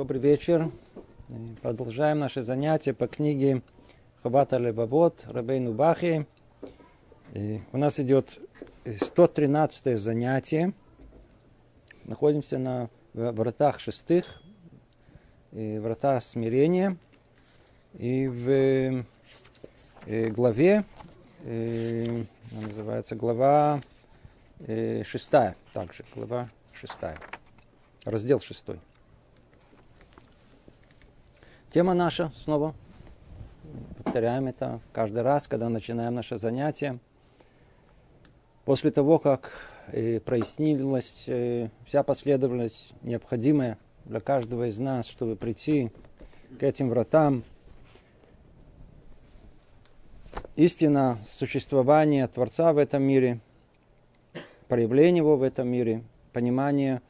Добрый вечер. Продолжаем наше занятие по книге Хавата Лебавод Рабейну Бахи. У нас идет 113 занятие. Находимся на вратах шестых, врата смирения. И в главе, называется глава шестая, также глава шестая, раздел шестой. Тема наша снова. Повторяем это каждый раз, когда начинаем наше занятие. После того, как э, прояснилась э, вся последовательность необходимая для каждого из нас, чтобы прийти к этим вратам, истина существования Творца в этом мире, проявление его в этом мире, понимание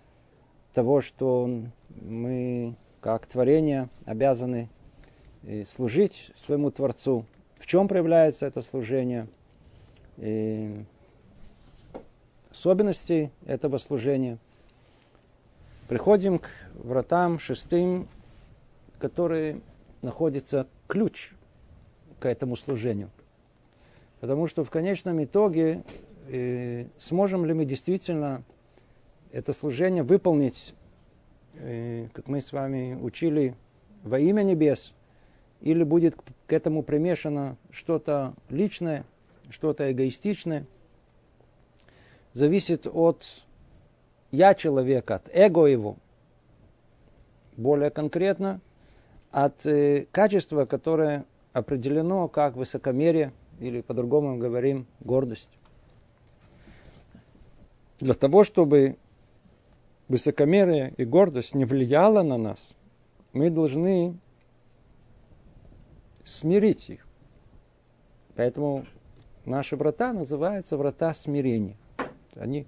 того, что мы как творение обязаны э, служить своему Творцу. В чем проявляется это служение? И особенности этого служения. Приходим к вратам шестым, которые находится ключ к этому служению. Потому что в конечном итоге э, сможем ли мы действительно это служение выполнить как мы с вами учили, во имя небес, или будет к этому примешано что-то личное, что-то эгоистичное, зависит от я человека, от эго его, более конкретно, от э, качества, которое определено как высокомерие, или по-другому говорим, гордость. Для того, чтобы высокомерие и гордость не влияло на нас, мы должны смирить их. Поэтому наши врата называются врата смирения. Они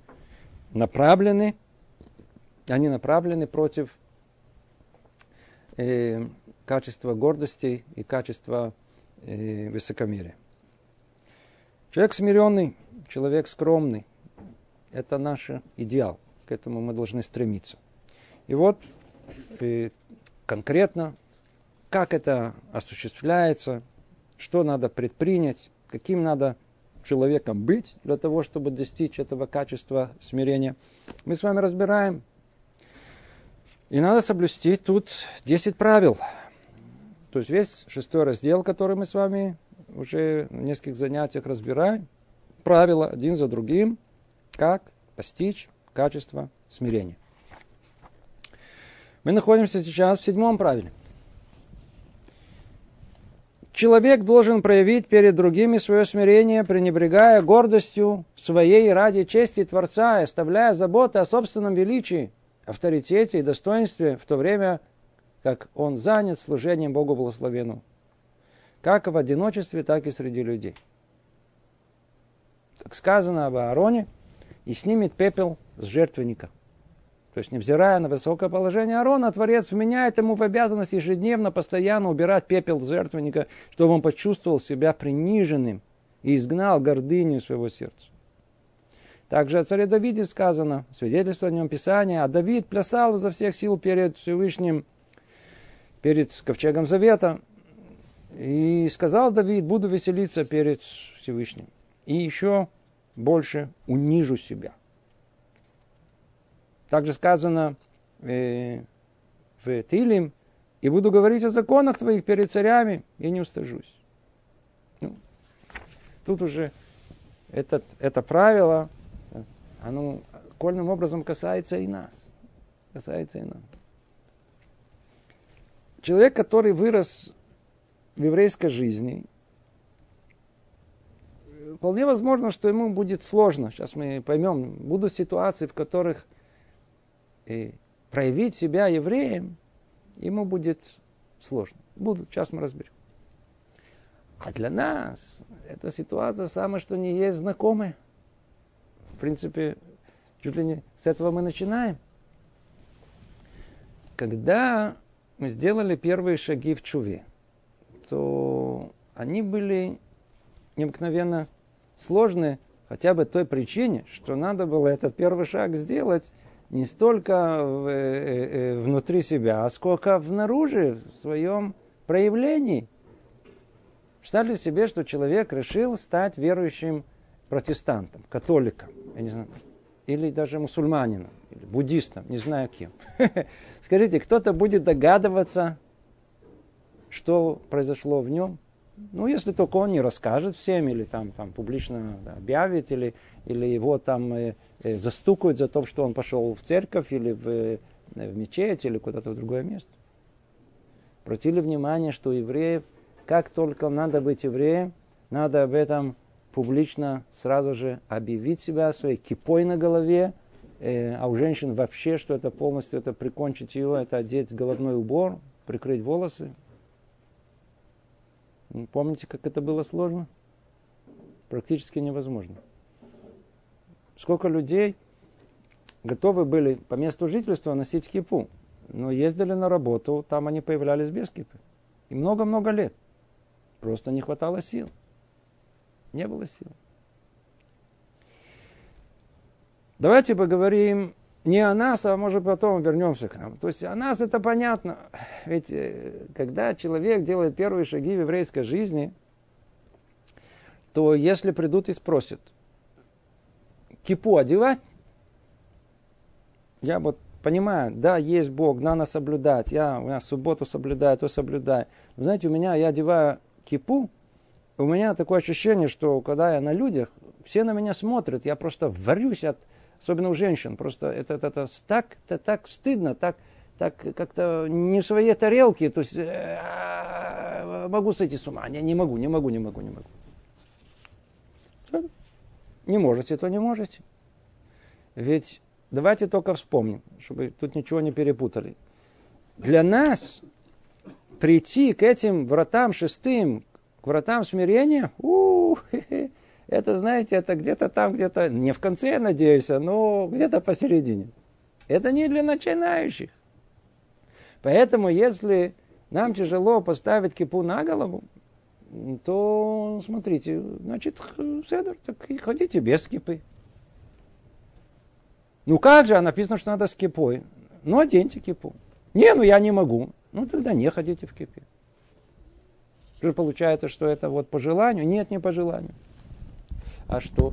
направлены, они направлены против э, качества гордости и качества э, высокомерия. Человек смиренный, человек скромный – это наш идеал к этому мы должны стремиться. И вот и конкретно, как это осуществляется, что надо предпринять, каким надо человеком быть для того, чтобы достичь этого качества смирения, мы с вами разбираем. И надо соблюсти тут 10 правил. То есть весь шестой раздел, который мы с вами уже в нескольких занятиях разбираем, правила один за другим, как постичь качество смирения. Мы находимся сейчас в седьмом правиле. Человек должен проявить перед другими свое смирение, пренебрегая гордостью своей ради чести Творца и оставляя заботы о собственном величии, авторитете и достоинстве, в то время как он занят служением Богу благословенному, как в одиночестве, так и среди людей. Как сказано об Аароне, и снимет пепел с жертвенника. То есть, невзирая на высокое положение Аарона, Творец вменяет ему в обязанность ежедневно, постоянно убирать пепел с жертвенника, чтобы он почувствовал себя приниженным и изгнал гордыню своего сердца. Также о царе Давиде сказано, свидетельство о нем Писания, а Давид плясал изо всех сил перед Всевышним, перед ковчегом Завета, и сказал Давид, буду веселиться перед Всевышним. И еще больше унижу себя. Также сказано э, в Тилим, и буду говорить о законах твоих перед царями, и не устажусь. Ну, тут уже этот, это правило, оно кольным образом касается и нас. Касается и нас. Человек, который вырос в еврейской жизни, вполне возможно, что ему будет сложно. Сейчас мы поймем, будут ситуации, в которых и проявить себя евреем, ему будет сложно. Будут, сейчас мы разберем. А для нас эта ситуация самая, что не есть знакомая. В принципе, чуть ли не с этого мы начинаем. Когда мы сделали первые шаги в Чуве, то они были необыкновенно сложные, хотя бы той причине, что надо было этот первый шаг сделать не столько в, э, э, внутри себя, а сколько внаружи, в своем проявлении. Представьте себе, что человек решил стать верующим протестантом, католиком, я не знаю, или даже мусульманином, или буддистом, не знаю кем. Скажите, кто-то будет догадываться, что произошло в нем? Ну, если только он не расскажет всем, или там, там публично объявит, или, или его там э, э, застукают за то, что он пошел в церковь, или в, э, в мечеть, или куда-то в другое место. Обратили внимание, что евреев, как только надо быть евреем, надо об этом публично сразу же объявить себя своей кипой на голове, э, а у женщин вообще, что это полностью, это прикончить ее, это одеть головной убор, прикрыть волосы, Помните, как это было сложно? Практически невозможно. Сколько людей готовы были по месту жительства носить кипу, но ездили на работу, там они появлялись без кипы. И много-много лет. Просто не хватало сил. Не было сил. Давайте поговорим не о нас, а может потом вернемся к нам. То есть о нас это понятно. Ведь э, когда человек делает первые шаги в еврейской жизни, то если придут и спросят, кипу одевать, я вот понимаю, да, есть Бог, надо соблюдать, я, я субботу соблюдаю, то соблюдаю. Вы знаете, у меня, я одеваю кипу, у меня такое ощущение, что когда я на людях, все на меня смотрят, я просто варюсь от, особенно у женщин, просто это, это, это так, это так стыдно, так, так как-то не в своей тарелке, то есть э, могу сойти с ума, не, не могу, не могу, не могу, не могу. Не можете, то не можете. Ведь давайте только вспомним, чтобы тут ничего не перепутали. Для нас прийти к этим вратам шестым, к вратам смирения, у -хе -хе, это, знаете, это где-то там, где-то, не в конце, я надеюсь, а но где-то посередине. Это не для начинающих. Поэтому, если нам тяжело поставить кипу на голову, то, смотрите, значит, седр, так и ходите без кипы. Ну как же, а написано, что надо с кипой. Ну, оденьте кипу. Не, ну я не могу. Ну, тогда не ходите в кипе. Получается, что это вот по желанию? Нет, не по желанию а что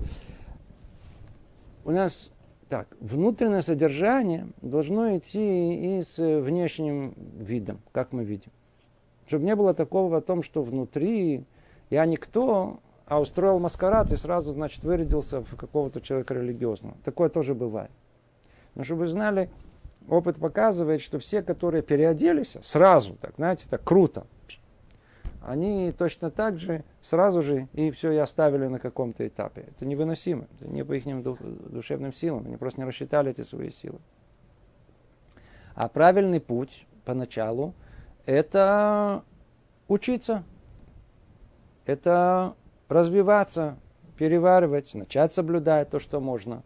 у нас так, внутреннее содержание должно идти и с внешним видом, как мы видим. Чтобы не было такого о том, что внутри я никто, а устроил маскарад и сразу, значит, вырядился в какого-то человека религиозного. Такое тоже бывает. Но чтобы вы знали, опыт показывает, что все, которые переоделись, сразу, так, знаете, так круто, они точно так же сразу же и все и оставили на каком-то этапе. Это невыносимо. Это не по их душевным силам. Они просто не рассчитали эти свои силы. А правильный путь поначалу – это учиться. Это развиваться, переваривать, начать соблюдать то, что можно.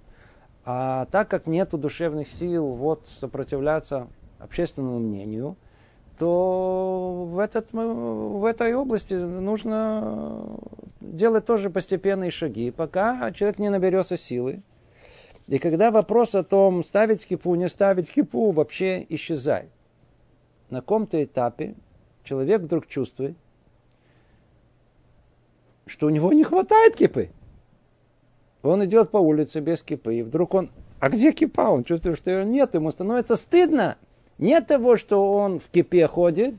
А так как нет душевных сил вот, сопротивляться общественному мнению – то в, этот, в этой области нужно делать тоже постепенные шаги, пока человек не наберется силы. И когда вопрос о том, ставить кипу, не ставить кипу, вообще исчезает. На каком-то этапе человек вдруг чувствует, что у него не хватает кипы. Он идет по улице без кипы, и вдруг он, а где кипа? Он чувствует, что ее нет, ему становится стыдно. Не того, что он в кипе ходит,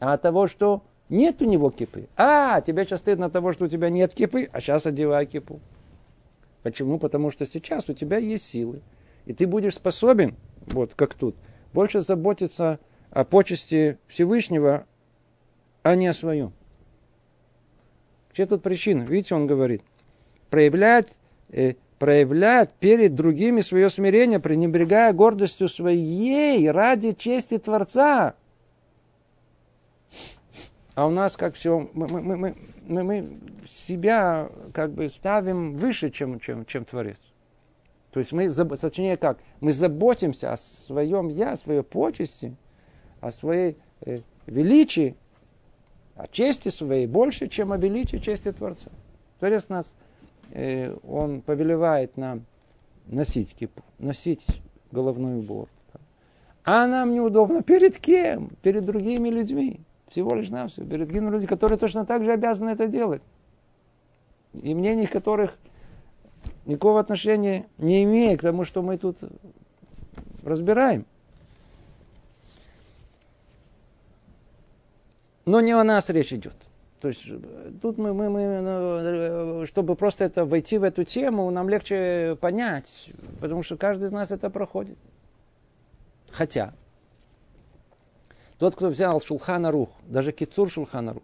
а того, что нет у него кипы. А, тебе сейчас стыдно того, что у тебя нет кипы, а сейчас одевай кипу. Почему? Потому что сейчас у тебя есть силы. И ты будешь способен, вот как тут, больше заботиться о почести Всевышнего, а не о своем. Где тут причина? Видите, он говорит, проявлять э, проявлять перед другими свое смирение, пренебрегая гордостью своей ради чести Творца. А у нас как все, мы, мы, мы, мы, мы себя как бы ставим выше, чем, чем, чем Творец. То есть мы, точнее как, мы заботимся о своем я, о своей почести, о своей э, величии, о чести своей больше, чем о величии чести Творца. Творец нас он повелевает нам носить кипу, носить головной убор. А нам неудобно. Перед кем? Перед другими людьми. Всего лишь на все. Перед другими людьми, которые точно так же обязаны это делать. И мнение которых никакого отношения не имеет к тому, что мы тут разбираем. Но не о нас речь идет. То есть тут мы, мы, мы, ну, чтобы просто это войти в эту тему, нам легче понять, потому что каждый из нас это проходит. Хотя, тот, кто взял Шулхана Рух, даже Кицур Шулхана Рух,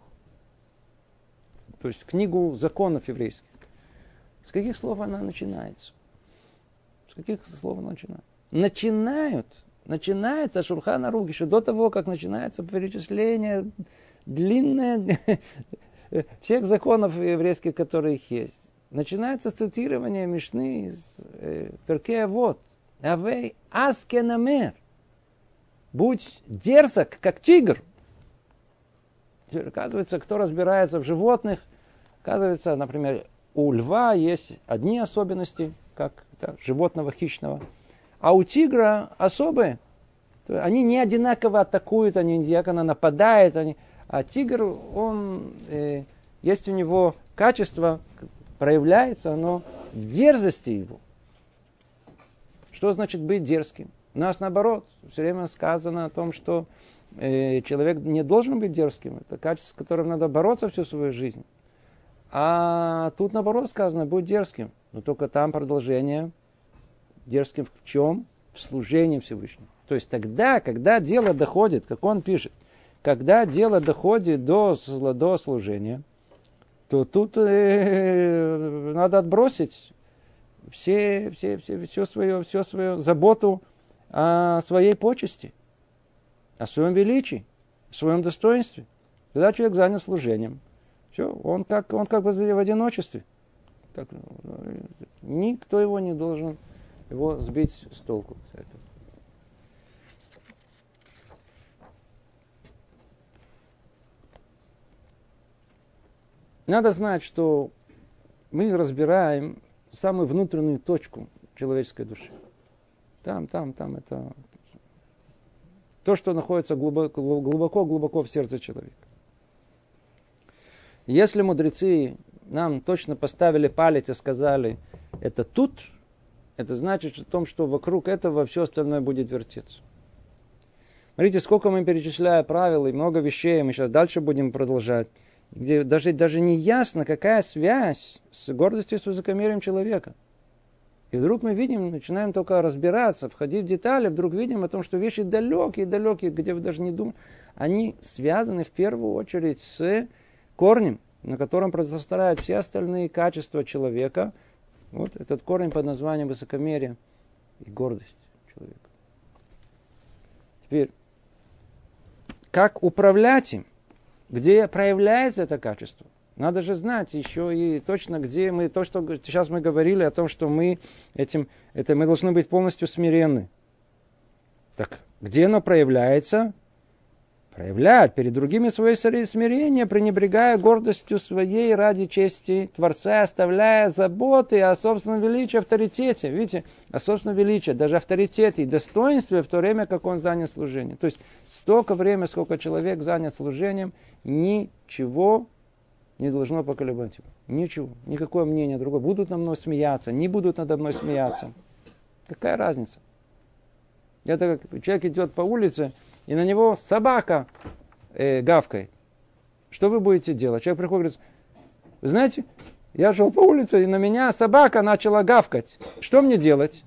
то есть книгу законов еврейских, с каких слов она начинается? С каких слов она начинает? Начинают, начинается Шулхана Рух еще до того, как начинается перечисление длинное всех законов еврейских, которые есть. Начинается цитирование Мишны из э, Перкея Вот. Авей аскенамер. Будь дерзок, как тигр. Оказывается, кто разбирается в животных, оказывается, например, у льва есть одни особенности, как да, животного хищного, а у тигра особые. Они не одинаково атакуют, они не одинаково нападают, они... а тигр, он, э, есть у него качество, проявляется оно в дерзости его. Что значит быть дерзким? У нас наоборот, все время сказано о том, что э, человек не должен быть дерзким. Это качество, с которым надо бороться всю свою жизнь. А тут наоборот сказано, будь дерзким. Но только там продолжение. Дерзким в чем? В служении Всевышнему. То есть тогда, когда дело доходит, как он пишет, когда дело доходит до, до служения, то тут э, надо отбросить все, все, все, все, свое, все свою заботу о своей почести, о своем величии, о своем достоинстве. Когда человек занят служением, все, он как, он как бы в одиночестве. Так, никто его не должен его сбить с толку. Надо знать, что мы разбираем самую внутреннюю точку человеческой души. Там, там, там это то, что находится глубоко, глубоко, глубоко в сердце человека. Если мудрецы нам точно поставили палец и сказали, это тут, это значит о том, что вокруг этого все остальное будет вертеться. Смотрите, сколько мы перечисляем правил и много вещей, мы сейчас дальше будем продолжать, где даже, даже не ясно, какая связь с гордостью и с высокомерием человека. И вдруг мы видим, начинаем только разбираться, входить в детали, вдруг видим о том, что вещи далекие, далекие, где вы даже не думаете, они связаны в первую очередь с корнем, на котором произрастают все остальные качества человека. Вот этот корень под названием высокомерие и гордость человека. Теперь, как управлять им? Где проявляется это качество? Надо же знать еще и точно, где мы, то, что сейчас мы говорили о том, что мы этим, это мы должны быть полностью смиренны. Так где оно проявляется? Проявляет перед другими свое смирение, пренебрегая гордостью своей ради чести Творца, оставляя заботы о собственном величии, авторитете. Видите, о собственном величии, даже авторитете и достоинстве в то время, как он занят служением. То есть столько времени, сколько человек занят служением, ничего не должно поколебать его. Ничего, никакое мнение другое. Будут на мной смеяться, не будут надо мной смеяться. Какая разница? Это как человек идет по улице, и на него собака э, гавкает. Что вы будете делать? Человек приходит и говорит, знаете, я шел по улице, и на меня собака начала гавкать. Что мне делать?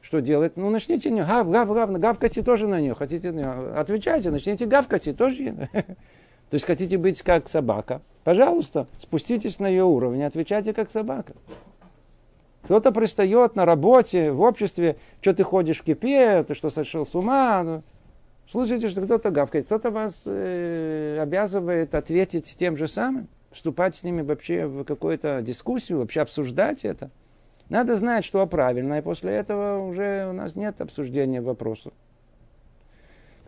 Что делать? Ну, начните не гав, гав, гав, гавкайте тоже на нее. Хотите, отвечайте, начните гавкать и тоже. То есть хотите быть как собака, пожалуйста, спуститесь на ее уровень, отвечайте как собака. Кто-то пристает на работе, в обществе, что ты ходишь в кипе, ты что сошел с ума. Ну, слушайте, что кто-то гавкает, кто-то вас э, обязывает ответить тем же самым, вступать с ними вообще в какую-то дискуссию, вообще обсуждать это. Надо знать, что правильно, и после этого уже у нас нет обсуждения вопроса.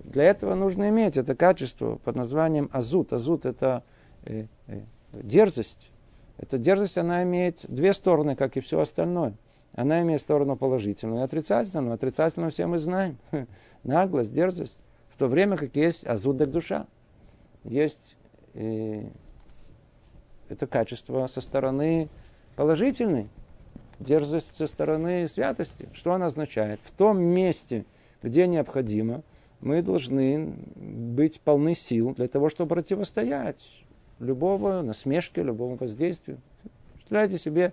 Для этого нужно иметь это качество под названием азут. Азут это э, э, дерзость. Эта дерзость, она имеет две стороны, как и все остальное. она имеет сторону положительную и отрицательную. Отрицательную все мы знаем. Наглость, дерзость. В то время как есть азудок душа. Есть э, это качество со стороны положительной. Дерзость со стороны святости. Что она означает? В том месте, где необходимо, мы должны быть полны сил для того, чтобы противостоять любого насмешке, любому воздействию. Представляете себе,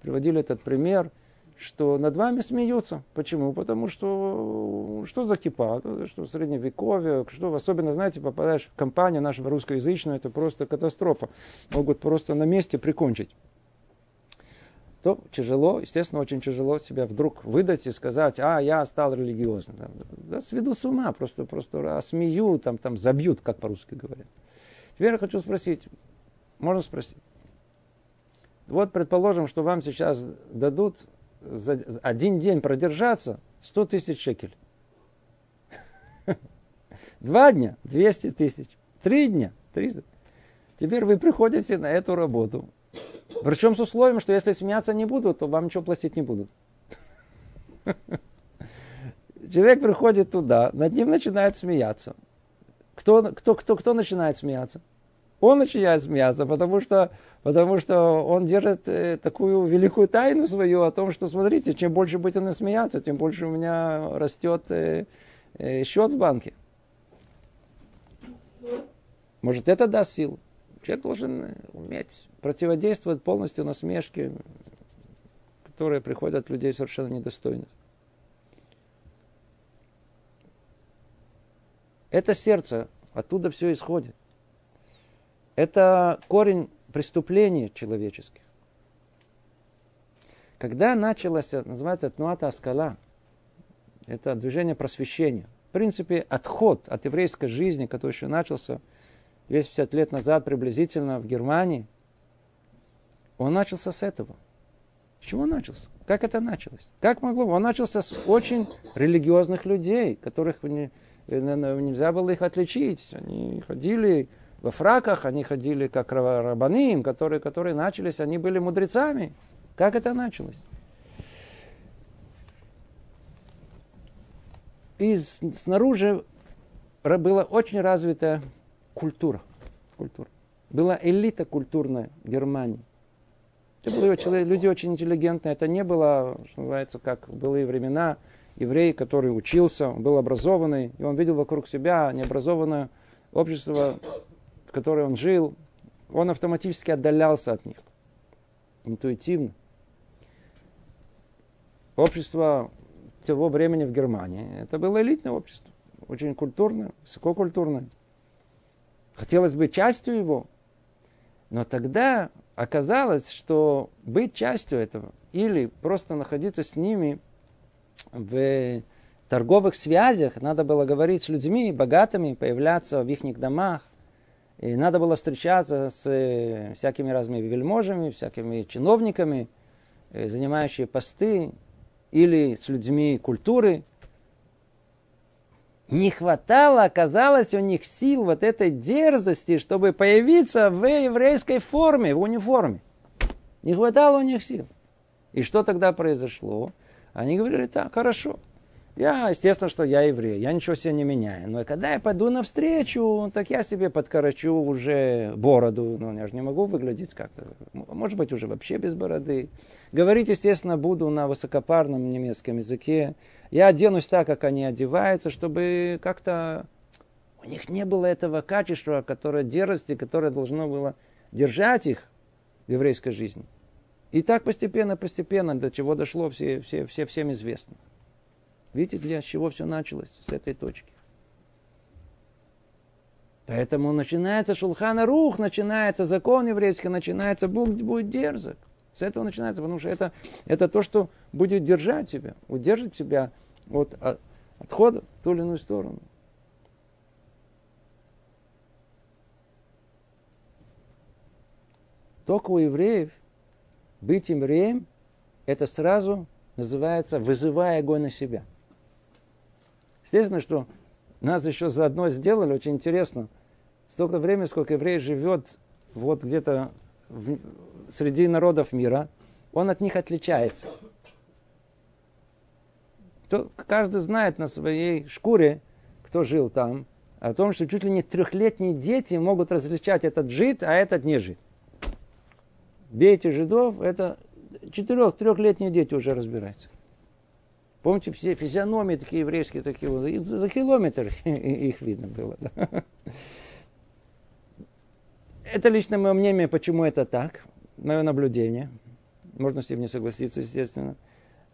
приводили этот пример, что над вами смеются. Почему? Потому что что за кипа, что в средневековье, что особенно, знаете, попадаешь в компанию нашего русскоязычную, это просто катастрофа. Могут просто на месте прикончить. То тяжело, естественно, очень тяжело себя вдруг выдать и сказать, а, я стал религиозным. Да, сведу с ума, просто, просто осмею, там, там, забьют, как по-русски говорят. Теперь я хочу спросить, можно спросить? Вот предположим, что вам сейчас дадут за один день продержаться 100 тысяч шекель. Два дня 200 тысяч. Три дня 300. Теперь вы приходите на эту работу. Причем с условием, что если смеяться не будут, то вам ничего платить не будут. Человек приходит туда, над ним начинает смеяться. Кто, кто, кто, кто начинает смеяться? Он начинает смеяться, потому что, потому что он держит э, такую великую тайну свою о том, что, смотрите, чем больше будет он смеяться, тем больше у меня растет э, э, счет в банке. Может, это даст силу. Человек должен уметь противодействовать полностью насмешке, которые приходят от людей совершенно недостойных. Это сердце, оттуда все исходит. Это корень преступлений человеческих. Когда началось, называется Тнуата Аскала, это движение просвещения. В принципе, отход от еврейской жизни, который еще начался 250 лет назад приблизительно в Германии, он начался с этого. С чего начался? Как это началось? Как могло? Он начался с очень религиозных людей, которых нельзя было их отличить. Они ходили во фраках, они ходили как рабаним, которые, которые начались, они были мудрецами. Как это началось? И снаружи была очень развита культура. культура. Была элита культурная Германии. Это были люди очень интеллигентные. Это не было, что называется, как в былые времена, еврей, который учился, был образованный, и он видел вокруг себя необразованное общество, в которой он жил, он автоматически отдалялся от них. Интуитивно. Общество того времени в Германии, это было элитное общество. Очень культурное, высококультурное. Хотелось быть частью его. Но тогда оказалось, что быть частью этого или просто находиться с ними в торговых связях, надо было говорить с людьми богатыми, появляться в их домах, и надо было встречаться с э, всякими разными вельможами, всякими чиновниками, э, занимающими посты, или с людьми культуры. Не хватало, оказалось, у них сил вот этой дерзости, чтобы появиться в еврейской форме, в униформе. Не хватало у них сил. И что тогда произошло? Они говорили, так, хорошо, я, естественно, что я еврей, я ничего себе не меняю. Но когда я пойду навстречу, так я себе подкорочу уже бороду. Ну, я же не могу выглядеть как-то. Может быть, уже вообще без бороды. Говорить, естественно, буду на высокопарном немецком языке. Я оденусь так, как они одеваются, чтобы как-то... У них не было этого качества, которое дерзости, которое должно было держать их в еврейской жизни. И так постепенно, постепенно, до чего дошло, все, все, все, всем известно. Видите, для чего все началось с этой точки. Поэтому начинается Шулхана Рух, начинается закон еврейский, начинается Бог будет дерзок. С этого начинается, потому что это, это то, что будет держать тебя, удержит тебя от отхода в ту или иную сторону. Только у евреев быть евреем, это сразу называется вызывая огонь на себя – Естественно, что нас еще заодно сделали, очень интересно. Столько времени, сколько еврей живет вот где-то в, среди народов мира, он от них отличается. Кто, каждый знает на своей шкуре, кто жил там, о том, что чуть ли не трехлетние дети могут различать этот жид, а этот не жид. Бейте жидов, это четырех, трехлетние дети уже разбираются. Помните, все физиономии такие еврейские, такие вот, и за километр их видно было. Да? Это лично мое мнение, почему это так, мое наблюдение. Можно с ним не согласиться, естественно.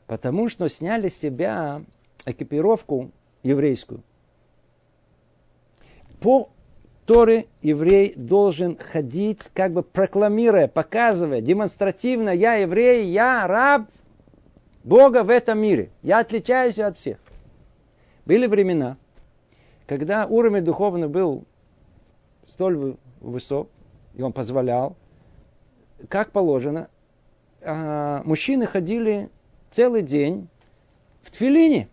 Потому что сняли с себя экипировку еврейскую. По Торы еврей должен ходить, как бы прокламируя, показывая, демонстративно, я еврей, я раб Бога в этом мире. Я отличаюсь от всех. Были времена, когда уровень духовный был столь высок, и он позволял, как положено, а, мужчины ходили целый день в тфилине.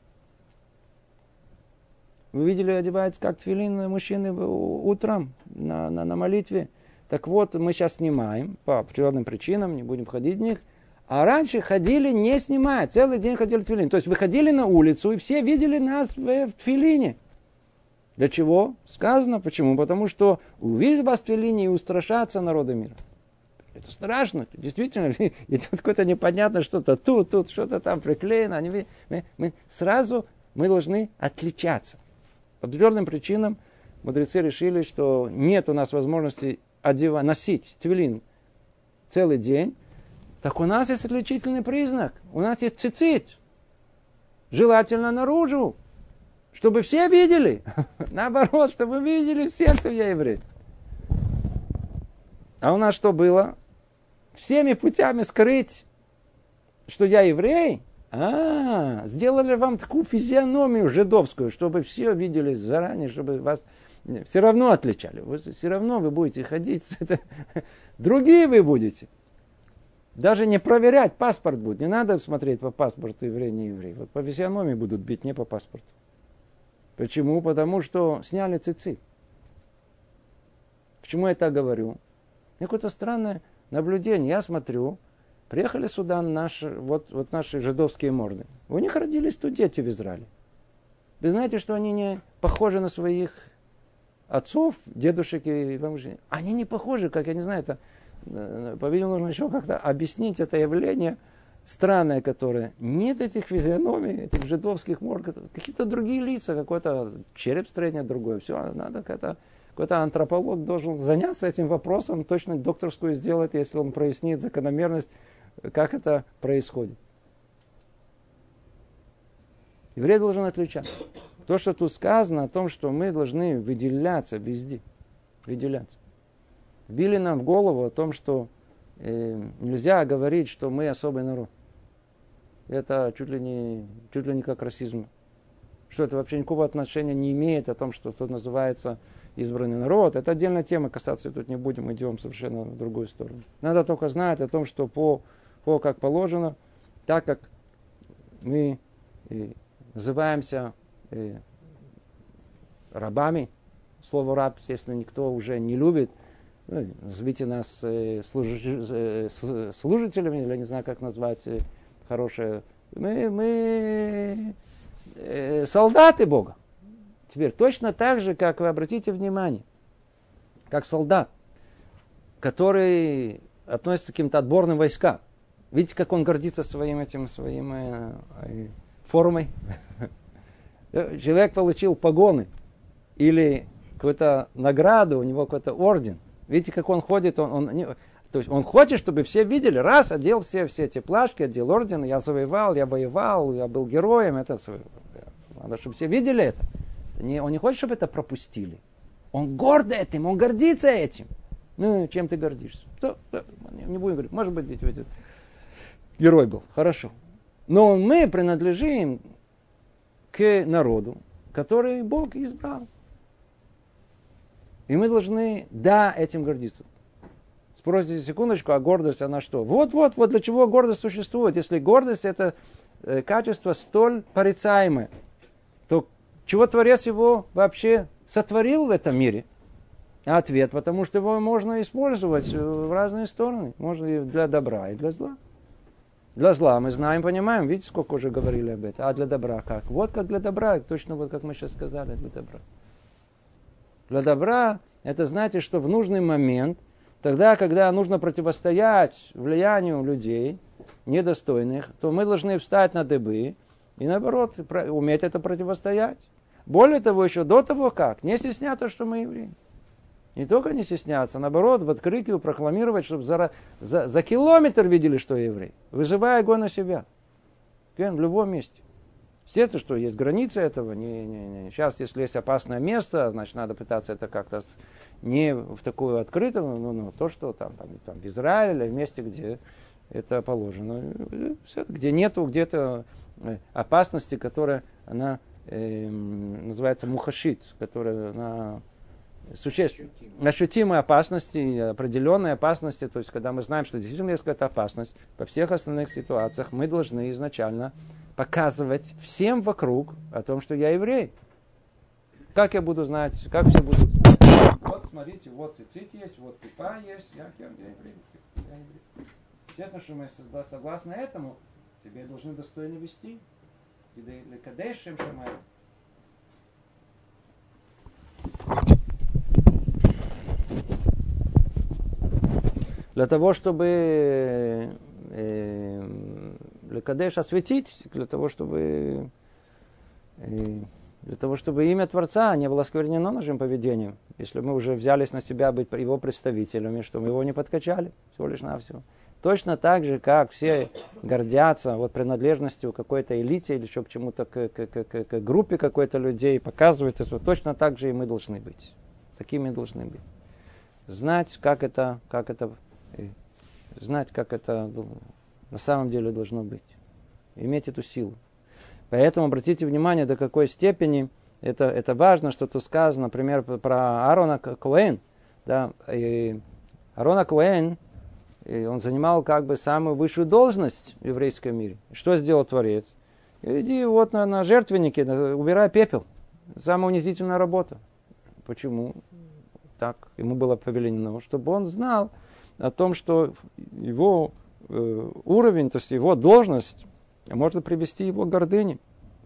Вы видели, одеваются как тфилин мужчины утром на, на, на молитве. Так вот, мы сейчас снимаем по определенным причинам, не будем входить в них. А раньше ходили не снимая, целый день ходили в тфилин. То есть выходили на улицу, и все видели нас в, в тфилине. Для чего? Сказано. Почему? Потому что увидят вас в тфилине и устрашатся народа мира. Это страшно, действительно. И тут какое-то непонятно что-то тут, тут, что-то там приклеено. Они, мы, мы сразу мы должны отличаться. По определенным причинам мудрецы решили, что нет у нас возможности одевать, носить твилин целый день, так у нас есть отличительный признак. У нас есть цицит. Желательно наружу. Чтобы все видели. Наоборот, чтобы видели все, что я еврей. А у нас что было? Всеми путями скрыть, что я еврей, а, сделали вам такую физиономию жидовскую, чтобы все видели заранее, чтобы вас все равно отличали. Вы, все равно вы будете ходить. Это, другие вы будете. Даже не проверять, паспорт будет. Не надо смотреть по паспорту еврей, не еврей. Вот по физиономии будут бить, не по паспорту. Почему? Потому что сняли цицы. Почему я так говорю? Какое-то странное наблюдение. Я смотрю, Приехали сюда наши, вот, вот наши жидовские морды. У них родились тут дети в Израиле. Вы знаете, что они не похожи на своих отцов, дедушек и бабушек? Они не похожи, как я не знаю, это, э, по-видимому, нужно еще как-то объяснить это явление странное, которое нет этих физиономий, этих жидовских морд, какие-то другие лица, какой-то череп строение другое, все, надо как-то какой-то антрополог должен заняться этим вопросом, точно докторскую сделать, если он прояснит закономерность как это происходит. Еврей должен отличаться. То, что тут сказано о том, что мы должны выделяться везде. Выделяться. Вбили нам в голову о том, что э, нельзя говорить, что мы особый народ. Это чуть ли не, чуть ли не как расизм. Что это вообще никакого отношения не имеет о том, что тут называется избранный народ. Это отдельная тема, касаться тут не будем, идем совершенно в другую сторону. Надо только знать о том, что по по как положено, так как мы э, называемся э, рабами. Слово раб, естественно, никто уже не любит. Ну, назовите нас э, служи, служителями, или не знаю, как назвать хорошее. Мы, мы солдаты Бога. Теперь точно так же, как вы обратите внимание, как солдат, который относится к каким-то отборным войскам. Видите, как он гордится своим этим, своим э, э, формой? Человек получил погоны или какую-то награду, у него какой-то орден. Видите, как он ходит, он, он, не, то есть он хочет, чтобы все видели, раз, одел все, все эти плашки, одел орден, я завоевал, я воевал, я был героем, это надо, чтобы все видели это. Не, он не хочет, чтобы это пропустили. Он горд этим, он гордится этим. Ну, чем ты гордишься? Что? Не будем говорить, может быть, герой был, хорошо. Но мы принадлежим к народу, который Бог избрал. И мы должны, да, этим гордиться. Спросите секундочку, а гордость, она что? Вот-вот, вот для чего гордость существует. Если гордость это э, качество столь порицаемое, то чего Творец его вообще сотворил в этом мире? Ответ, потому что его можно использовать в разные стороны. Можно и для добра, и для зла. Для зла мы знаем, понимаем, видите, сколько уже говорили об этом. А для добра как? Вот как для добра, точно вот как мы сейчас сказали, для добра. Для добра это знаете, что в нужный момент, тогда, когда нужно противостоять влиянию людей недостойных, то мы должны встать на дыбы и наоборот уметь это противостоять. Более того, еще до того как, не стесняться, что мы евреи. Не только не стесняться, а наоборот, в открытию прокламировать, чтобы за, за, за километр видели, что я еврей, вызывая огонь на себя. В любом месте. Естественно, что есть границы этого. Не, не, не. Сейчас, если есть опасное место, значит, надо пытаться это как-то не в такую открытую, ну, ну, то, что там, там, там в Израиле, в месте, где это положено. Где нету где-то э, опасности, которая, она э, называется мухашит, которая она существенно, ощутимые опасности, определенные опасности, то есть когда мы знаем, что действительно есть какая-то опасность, во всех остальных ситуациях мы должны изначально показывать всем вокруг о том, что я еврей. Как я буду знать, как все будут знать? Вот смотрите, вот цицит есть, вот кипа есть, я, я, я еврей. Я еврей. Естественно, что мы согласно этому себе должны достойно вести. Кадешем шамай. Для того, чтобы э, Лекадеш осветить, для того, чтобы э, для того, чтобы имя Творца не было сквернено нашим поведением. Если мы уже взялись на себя быть его представителями, что мы его не подкачали, всего лишь навсего. Точно так же, как все гордятся вот, принадлежностью какой-то элите или еще к чему-то, к, к, к, к группе какой-то людей, показывают это, точно так же и мы должны быть. Такими должны быть. Знать, как это, как это и знать, как это на самом деле должно быть. Иметь эту силу. Поэтому обратите внимание, до какой степени это, это важно, что тут сказано, например, про Аарона Коэн. Да, и Аарона Коэн, и он занимал как бы самую высшую должность в еврейском мире. Что сделал Творец? Иди вот на, на жертвеннике, убирай пепел. Самая унизительная работа. Почему? Так ему было повелено, чтобы он знал, о том, что его э, уровень, то есть его должность, может привести его к гордыне,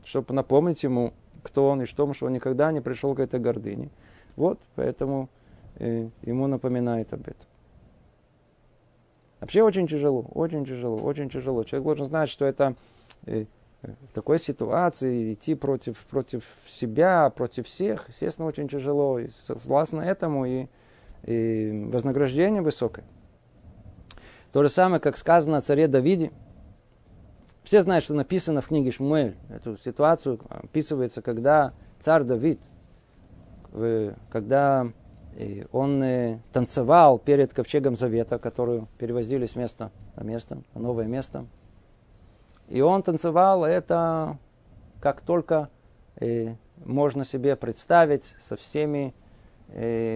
чтобы напомнить ему, кто он и что, что он никогда не пришел к этой гордыне. Вот, поэтому э, ему напоминает об этом. Вообще очень тяжело, очень тяжело, очень тяжело. Человек должен знать, что это э, в такой ситуации идти против, против себя, против всех, естественно, очень тяжело. И согласно этому и, и вознаграждение высокое. То же самое, как сказано о царе Давиде. Все знают, что написано в книге Шмуэль. Эту ситуацию описывается, когда царь Давид, когда э, он э, танцевал перед ковчегом Завета, которую перевозили с места на место, на новое место. И он танцевал это как только э, можно себе представить, со всеми э,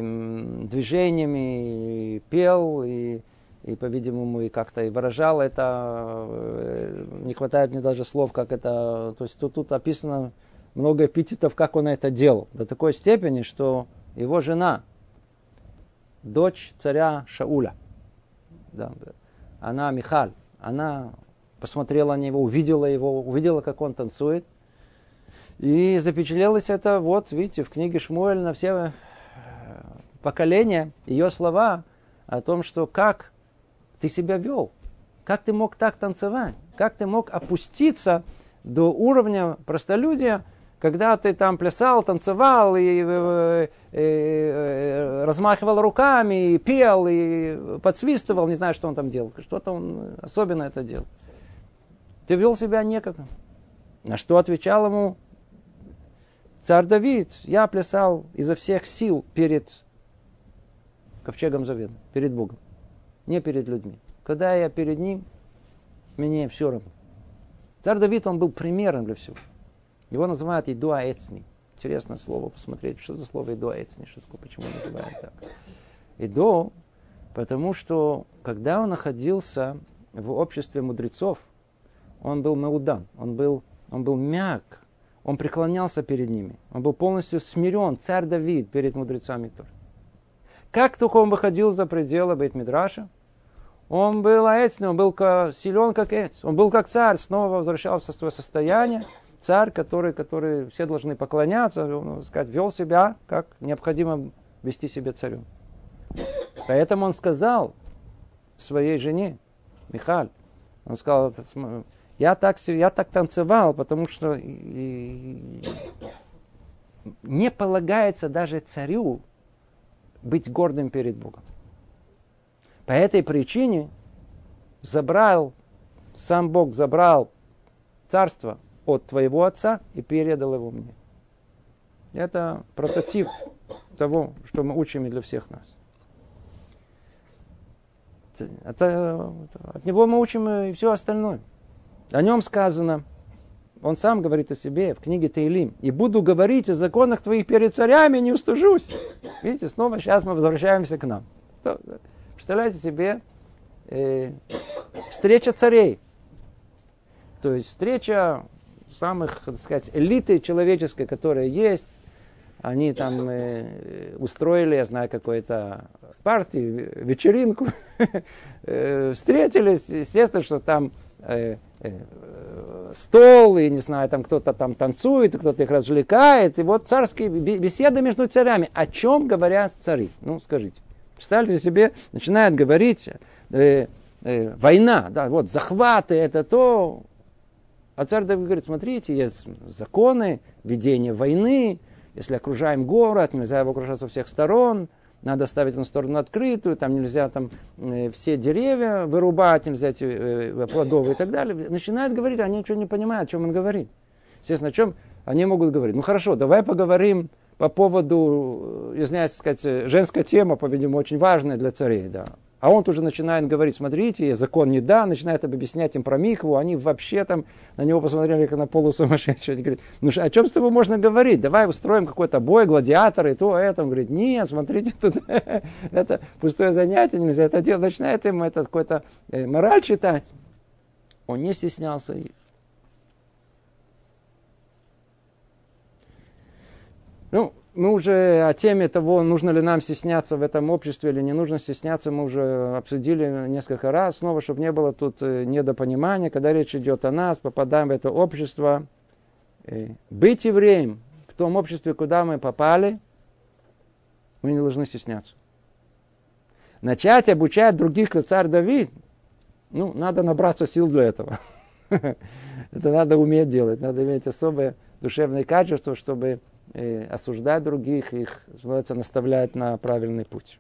движениями, и пел, и и, по-видимому, и как-то и выражал это. Э, не хватает мне даже слов, как это... То есть тут, тут описано много эпитетов, как он это делал. До такой степени, что его жена, дочь царя Шауля, да, она, Михаль, она посмотрела на него, увидела его, увидела, как он танцует. И запечатлелось это, вот, видите, в книге Шмуэль на все э, поколения, ее слова о том, что как ты себя вел? Как ты мог так танцевать? Как ты мог опуститься до уровня простолюдия, когда ты там плясал, танцевал и, и, э, и, э, э, размахивал руками, и пел, и подсвистывал, не знаю, что он там делал. Что-то он особенно это делал. Ты вел себя некак. На что отвечал ему царь Давид? Я плясал изо всех сил перед ковчегом завета, перед Богом не перед людьми. Когда я перед ним, мне все равно. Царь Давид, он был примером для всего. Его называют Идуа Эцни. Интересное слово, посмотреть, что за слово Идуа Эцни, что такое, почему называют так. Идо, потому что когда он находился в обществе мудрецов, он был маудан, он был, он был мяг, он преклонялся перед ними, он был полностью смирен, царь Давид перед мудрецами тоже. Как только он выходил за пределы Бейт Мидраша, Он был аэцный, он был силен как эц. Он был как царь, снова возвращался в свое состояние. Царь, который, который все должны поклоняться, он, сказать, вел себя, как необходимо вести себя царем. Поэтому он сказал своей жене, Михаль, он сказал, я так, я так танцевал, потому что не полагается даже царю быть гордым перед Богом. По этой причине забрал, сам Бог забрал царство от твоего отца и передал его мне. Это прототип того, что мы учим для всех нас. Это, от него мы учим и все остальное. О нем сказано, он сам говорит о себе в книге Таилим. «И буду говорить о законах твоих перед царями, не устужусь». Видите, снова сейчас мы возвращаемся к нам. Представляете себе э, встреча царей. То есть встреча самых, так сказать, элиты человеческой, которая есть. Они там э, устроили, я знаю, какую-то партию, вечеринку, э, встретились. Естественно, что там э, э, стол, и, не знаю, там кто-то там танцует, кто-то их развлекает. И вот царские беседы между царями. О чем говорят цари? Ну, скажите. Представьте себе, начинают говорить, э, э, война, да, вот захваты, это то. А царь Давид говорит, смотрите, есть законы ведения войны, если окружаем город, нельзя его окружать со всех сторон, надо ставить на сторону открытую, там нельзя там э, все деревья вырубать, нельзя эти э, плодовые и так далее. Начинают говорить, они ничего не понимают, о чем он говорит. Естественно, о чем они могут говорить. Ну хорошо, давай поговорим по поводу, э, извиняюсь, сказать, э, женская тема, по-видимому, очень важная для царей, да. А он тоже начинает говорить, смотрите, закон не да, начинает объяснять им про Михву, они вообще там на него посмотрели как на полусумасшедшего. Они говорят, ну о чем с тобой можно говорить? Давай устроим какой-то бой, гладиаторы, то, это. Он говорит, нет, смотрите, тут это пустое занятие, нельзя это делать. Начинает ему это какой-то э, мораль читать. Он не стеснялся Ну, мы уже о теме того, нужно ли нам стесняться в этом обществе или не нужно стесняться, мы уже обсудили несколько раз. Снова, чтобы не было тут э, недопонимания, когда речь идет о нас, попадаем в это общество. Э, быть евреем в том обществе, куда мы попали, мы не должны стесняться. Начать обучать других, как царь Давид, ну, надо набраться сил для этого. Это надо уметь делать, надо иметь особое душевное качество, чтобы э, осуждать других, их, называется, наставлять на правильный путь.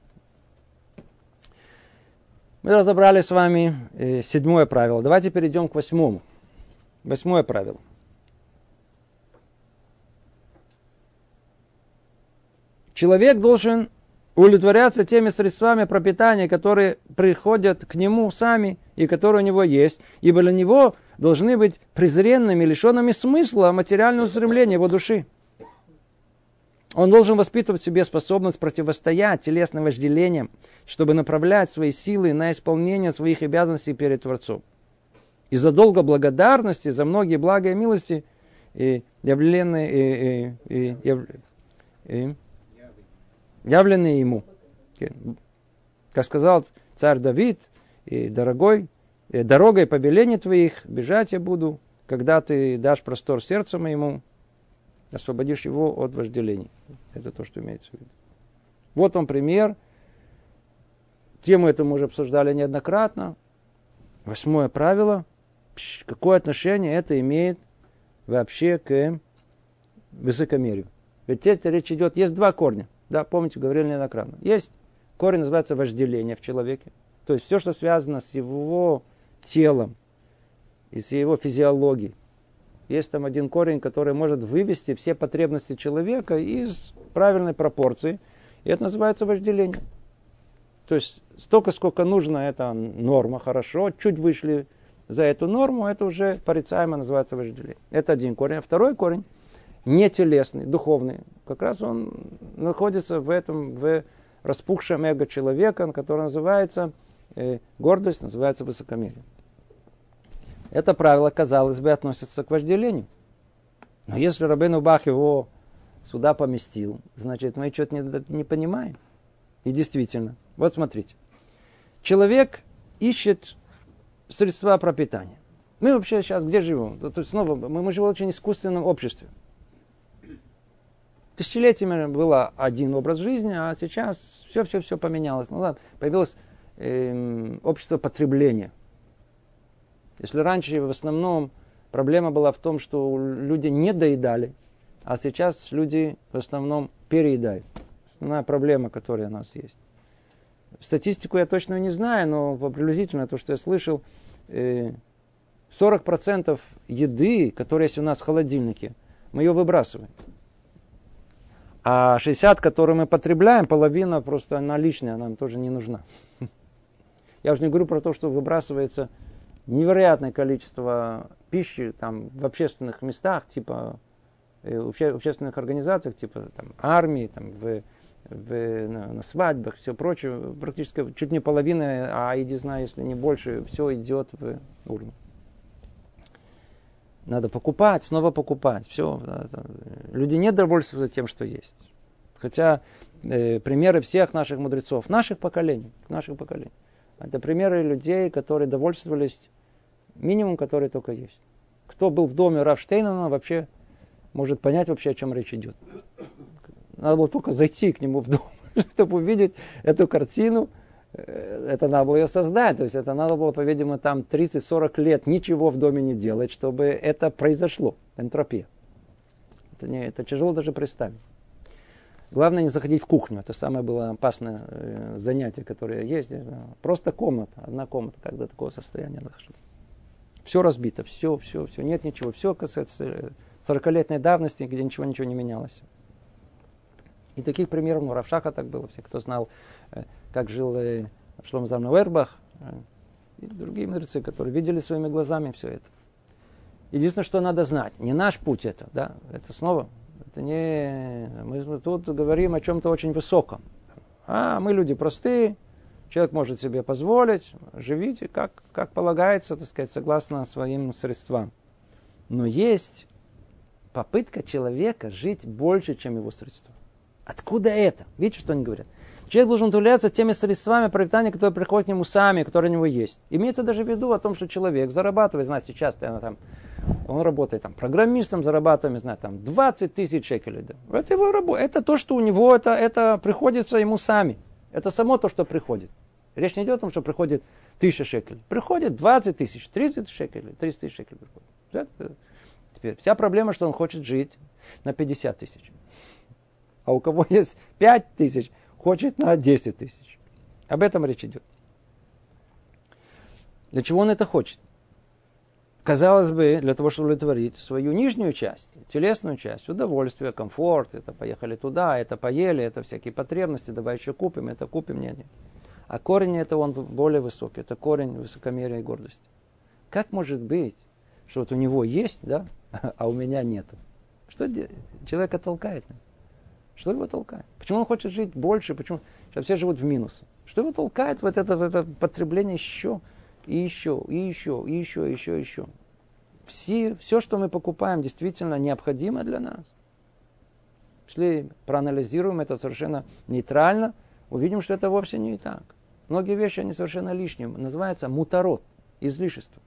Мы разобрали с вами э, седьмое правило. Давайте перейдем к восьмому. Восьмое правило. Человек должен удовлетворяться теми средствами пропитания, которые приходят к нему сами и которые у него есть, ибо для него должны быть презренными, лишенными смысла материальные устремления его души. Он должен воспитывать в себе способность противостоять телесным вожделениям, чтобы направлять свои силы на исполнение своих обязанностей перед Творцом. Из-за долга благодарности за многие блага и милости, и явленные, и, и, и, и, явленные ему. Как сказал царь Давид, и дорогой, и дорогой побеления твоих бежать я буду, когда ты дашь простор сердцу моему, освободишь его от вожделений. Это то, что имеется в виду. Вот вам пример. Тему эту мы уже обсуждали неоднократно. Восьмое правило. Какое отношение это имеет вообще к высокомерию? Ведь это речь идет, есть два корня. Да, помните, говорили неоднократно. Есть корень, называется вожделение в человеке. То есть все, что связано с его телом и с его физиологией. Есть там один корень, который может вывести все потребности человека из правильной пропорции. И это называется вожделение. То есть столько, сколько нужно, это норма, хорошо. Чуть вышли за эту норму, это уже порицаемо называется вожделение. Это один корень. А второй корень, не телесный, духовный, как раз он находится в этом, в распухшем эго человека, который называется э, гордость, называется высокомерие. Это правило, казалось бы, относится к вожделению. Но если Рабену Бах его сюда поместил, значит, мы что-то не, не понимаем. И действительно, вот смотрите. Человек ищет средства пропитания. Мы вообще сейчас где живем? То есть снова мы, мы живем в очень искусственном обществе. Тысячелетиями был один образ жизни, а сейчас все-все-все поменялось. Ну ладно, появилось э, общество потребления. Если раньше в основном проблема была в том, что люди не доедали, а сейчас люди в основном переедают. Основная проблема, которая у нас есть. Статистику я точно не знаю, но приблизительно то, что я слышал, 40% э, еды, которая есть у нас в холодильнике, мы ее выбрасываем. А 60, которые мы потребляем, половина просто наличная, нам тоже не нужна. Я уже не говорю про то, что выбрасывается невероятное количество пищи там, в общественных местах, типа э, в общественных организациях, типа там, армии, там, в, в, на, на свадьбах, все прочее, практически чуть не половина, а не знаю, если не больше, все идет в урну. Надо покупать, снова покупать. Все. Люди не довольствуются тем, что есть. Хотя э, примеры всех наших мудрецов, наших поколений, наших поколений, это примеры людей, которые довольствовались минимум, который только есть. Кто был в доме Рафштейна, вообще может понять вообще, о чем речь идет. Надо было только зайти к нему в дом, чтобы увидеть эту картину. Э, это надо было ее создать. То есть это надо было, по-видимому, там 30-40 лет ничего в доме не делать, чтобы это произошло. Энтропия. Это, не, это тяжело даже представить. Главное не заходить в кухню. Это самое было опасное э, занятие, которое есть. Просто комната, одна комната, когда такого состояния дошло. Все разбито, все, все, все, нет ничего. Все касается 40-летней э, давности, где ничего, ничего не менялось. И таких примеров, ну, Равшаха так было, все, кто знал, э, как жил э, Шлом Замнауэрбах, и другие мудрецы, которые видели своими глазами все это. Единственное, что надо знать, не наш путь это, да, это снова, это не, мы тут говорим о чем-то очень высоком. А мы люди простые, Человек может себе позволить, живите как, как полагается, так сказать, согласно своим средствам. Но есть попытка человека жить больше, чем его средства. Откуда это? Видите, что они говорят? Человек должен удовлетворяться теми средствами пропитания, которые приходят к нему сами, которые у него есть. Имеется даже в виду о том, что человек зарабатывает, знаете, сейчас там, он работает там программистом, зарабатывает, не знаю, там 20 тысяч шекелей. Да. Это его работа. Это то, что у него, это, это приходится ему сами. Это само то, что приходит. Речь не идет о том, что приходит тысяча шекелей. Приходит 20 тысяч, 30 шекелей, 30 тысяч шекелей приходит. Теперь вся проблема, что он хочет жить на 50 тысяч. А у кого есть 5 тысяч, хочет на 10 тысяч. Об этом речь идет. Для чего он это хочет? Казалось бы, для того, чтобы удовлетворить свою нижнюю часть, телесную часть, удовольствие, комфорт, это поехали туда, это поели, это всякие потребности, давай еще купим, это купим, нет, нет. А корень это он более высокий, это корень высокомерия и гордости. Как может быть, что вот у него есть, да, а у меня нету? Что человека толкает? Что его толкает? Почему он хочет жить больше? Почему сейчас все живут в минус? Что его толкает вот это, это потребление еще и еще, и еще, и еще, и еще, и еще? Все, все, что мы покупаем, действительно необходимо для нас. Если проанализируем это совершенно нейтрально, увидим, что это вовсе не так. Многие вещи, они совершенно лишние. Называется мутарот, излишество.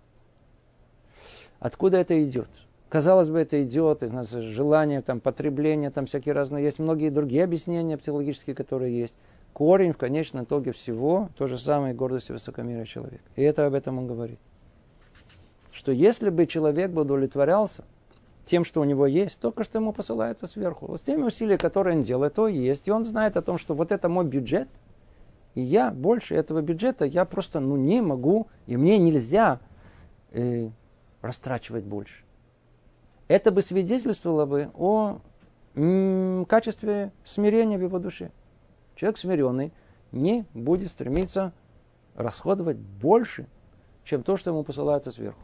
Откуда это идет? Казалось бы, это идет из нас желания, там, потребления, там всякие разные. Есть многие другие объяснения психологические, которые есть. Корень в конечном итоге всего то же самое гордость и высокомерие человека. И это об этом он говорит. Что если бы человек бы удовлетворялся тем, что у него есть, только что ему посылается сверху. Вот с теми усилиями, которые он делает, то есть. И он знает о том, что вот это мой бюджет – и я больше этого бюджета, я просто ну, не могу, и мне нельзя э, растрачивать больше. Это бы свидетельствовало бы о м, качестве смирения в его душе. Человек смиренный не будет стремиться расходовать больше, чем то, что ему посылается сверху.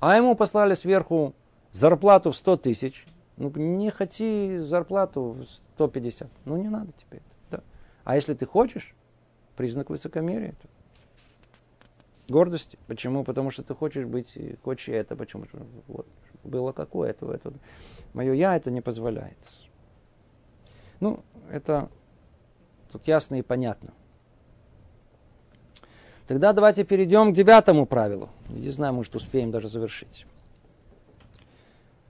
А ему послали сверху зарплату в 100 тысяч. Ну, не хоти зарплату в 150. Ну, не надо теперь. А если ты хочешь, признак высокомерия. Гордости. Почему? Потому что ты хочешь быть, хочешь это. Почему? Вот, было какое-то. Это, мое я это не позволяет. Ну, это тут ясно и понятно. Тогда давайте перейдем к девятому правилу. Не знаю, может, успеем даже завершить.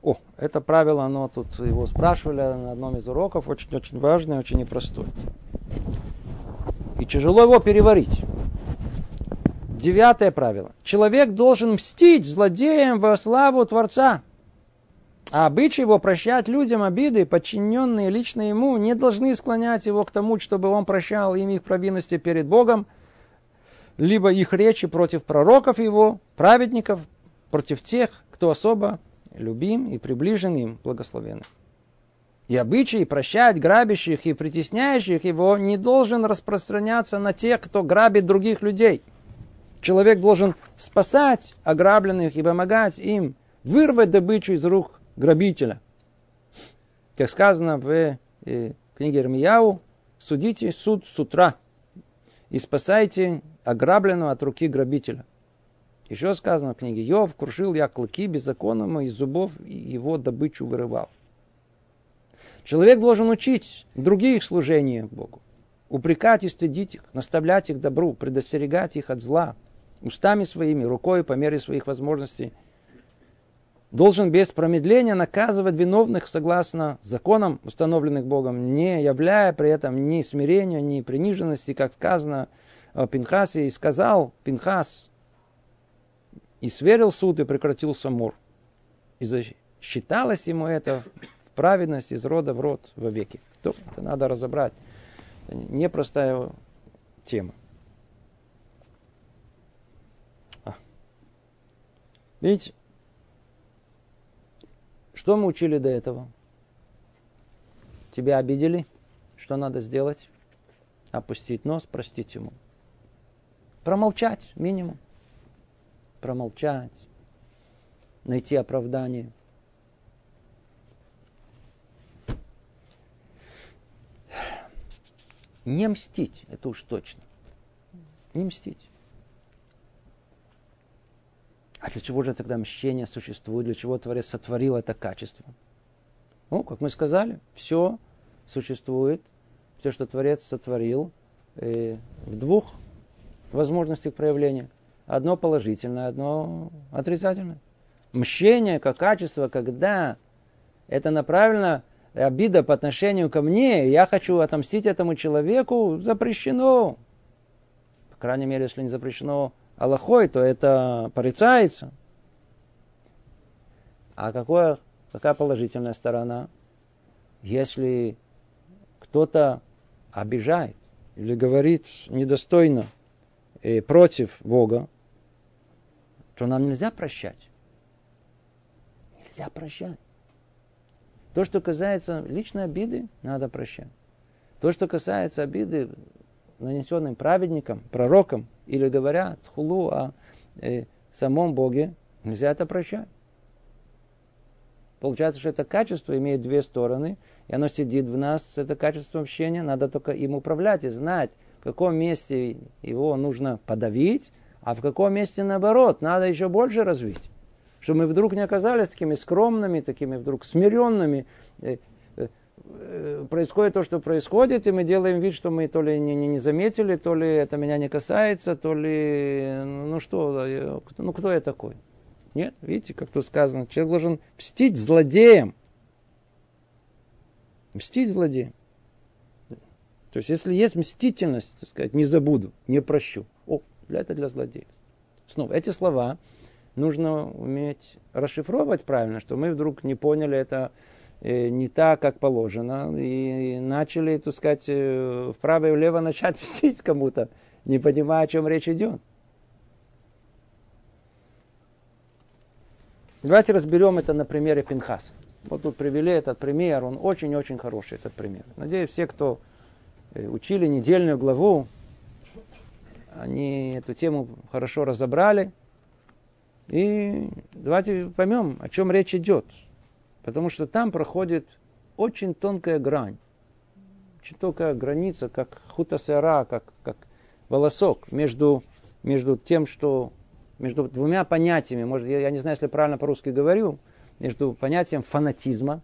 О, это правило, оно тут его спрашивали на одном из уроков, очень-очень важное, очень непростое. И тяжело его переварить. Девятое правило. Человек должен мстить злодеям во славу Творца. А обычай его прощать людям обиды, подчиненные лично ему, не должны склонять его к тому, чтобы он прощал им их провинности перед Богом, либо их речи против пророков его, праведников, против тех, кто особо любим и приближен им, благословенным. И обычай прощать грабящих и притесняющих его не должен распространяться на тех, кто грабит других людей. Человек должен спасать ограбленных и помогать им вырвать добычу из рук грабителя. Как сказано в э, книге Ирмияу, судите суд с утра и спасайте ограбленного от руки грабителя. Еще сказано в книге Йов, крушил я клыки беззаконному, из зубов его добычу вырывал. Человек должен учить других служения Богу, упрекать и стыдить их, наставлять их добру, предостерегать их от зла, устами своими, рукой по мере своих возможностей. Должен без промедления наказывать виновных согласно законам, установленных Богом, не являя при этом ни смирения, ни приниженности, как сказано о Пинхасе, и сказал Пинхас, и сверил суд, и прекратился мор. И засчиталось ему это праведность из рода в род во веки. То, это надо разобрать. Это непростая тема. А. Видите, что мы учили до этого? Тебя обидели? Что надо сделать? Опустить нос, простить ему. Промолчать минимум промолчать, найти оправдание. Не мстить, это уж точно. Не мстить. А для чего же тогда мщение существует? Для чего Творец сотворил это качество? Ну, как мы сказали, все существует, все, что Творец сотворил, э, в двух возможностях проявления. Одно положительное, одно отрицательное. Мщение как качество, когда это направлено, обида по отношению ко мне, я хочу отомстить этому человеку, запрещено. По крайней мере, если не запрещено Аллахой, то это порицается. А какое, какая положительная сторона? Если кто-то обижает или говорит недостойно и против Бога, что нам нельзя прощать. Нельзя прощать. То, что касается личной обиды, надо прощать. То, что касается обиды, нанесенным праведникам, пророкам, или говорят хулу о э, самом Боге, нельзя это прощать. Получается, что это качество имеет две стороны, и оно сидит в нас, это качество общения, надо только им управлять и знать, в каком месте его нужно подавить, а в каком месте наоборот, надо еще больше развить. Чтобы мы вдруг не оказались такими скромными, такими вдруг смиренными. Э, э, э, происходит то, что происходит, и мы делаем вид, что мы то ли не, не, не заметили, то ли это меня не касается, то ли, ну что, ну кто я такой? Нет, видите, как тут сказано, человек должен мстить злодеям. Мстить злодеям. То есть, если есть мстительность, так сказать, не забуду, не прощу. О, для это для злодеев. Снова, эти слова нужно уметь расшифровывать правильно, что мы вдруг не поняли это э, не так, как положено, и начали, так сказать, э, вправо и влево начать мстить кому-то, не понимая, о чем речь идет. Давайте разберем это на примере Пинхаса. Вот тут привели этот пример, он очень-очень хороший, этот пример. Надеюсь, все, кто э, учили недельную главу, они эту тему хорошо разобрали. И давайте поймем, о чем речь идет. Потому что там проходит очень тонкая грань. Очень тонкая граница, как хутасера, как, как волосок между, между тем, что между двумя понятиями, может, я, я не знаю, если правильно по-русски говорю, между понятием фанатизма,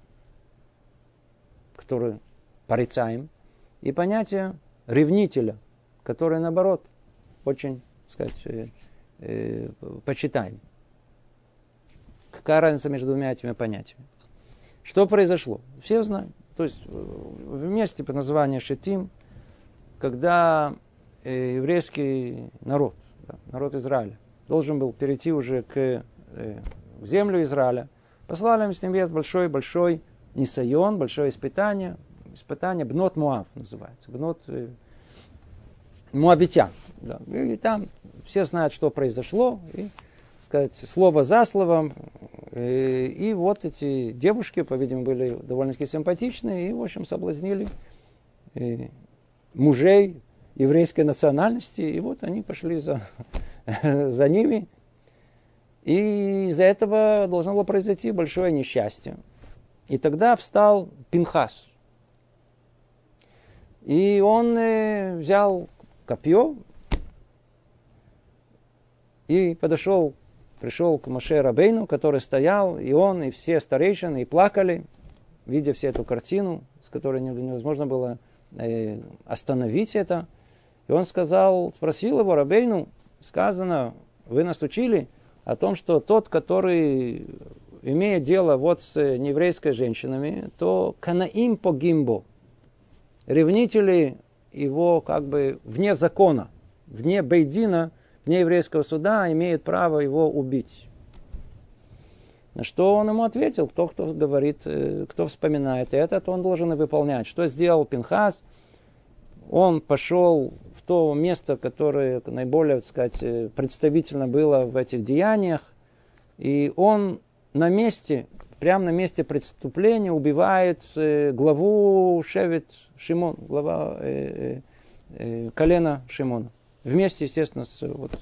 который порицаем, и понятием ревнителя, который, наоборот, очень сказать, э, э, почитаем. Какая разница между двумя этими понятиями? Что произошло? Все знают. То есть в месте под названием Шетим, когда э, еврейский народ, народ Израиля, должен был перейти уже к, э, к землю Израиля, послали им с небес большой-большой несайон, большое испытание, испытание Бнот Муав называется, Бнот э, Муавитян. Да. И там все знают, что произошло, и, сказать, слово за словом, и, э, и вот эти девушки, по-видимому, были довольно-таки симпатичные, и, в общем, соблазнили и, мужей еврейской национальности, и вот они пошли за, за ними. И из-за этого должно было произойти большое несчастье. И тогда встал Пинхас. И он э, взял копье и подошел, пришел к Моше Рабейну, который стоял, и он, и все старейшины, и плакали, видя всю эту картину, с которой невозможно было э, остановить это. И он сказал, спросил его, Рабейну, сказано, вы нас учили о том, что тот, который имеет дело вот с нееврейской женщинами, то канаим по гимбо. Ревнители его как бы вне закона, вне бейдина, вне еврейского суда имеют право его убить. На что он ему ответил, кто, кто говорит, э, кто вспоминает это, то он должен и выполнять. Что сделал Пинхас? Он пошел в то место, которое наиболее, так сказать, э, представительно было в этих деяниях, и он на месте, прямо на месте преступления убивает э, главу Шевет Шимон, глава э, э, колена Шимона. Вместе, естественно, с, вот,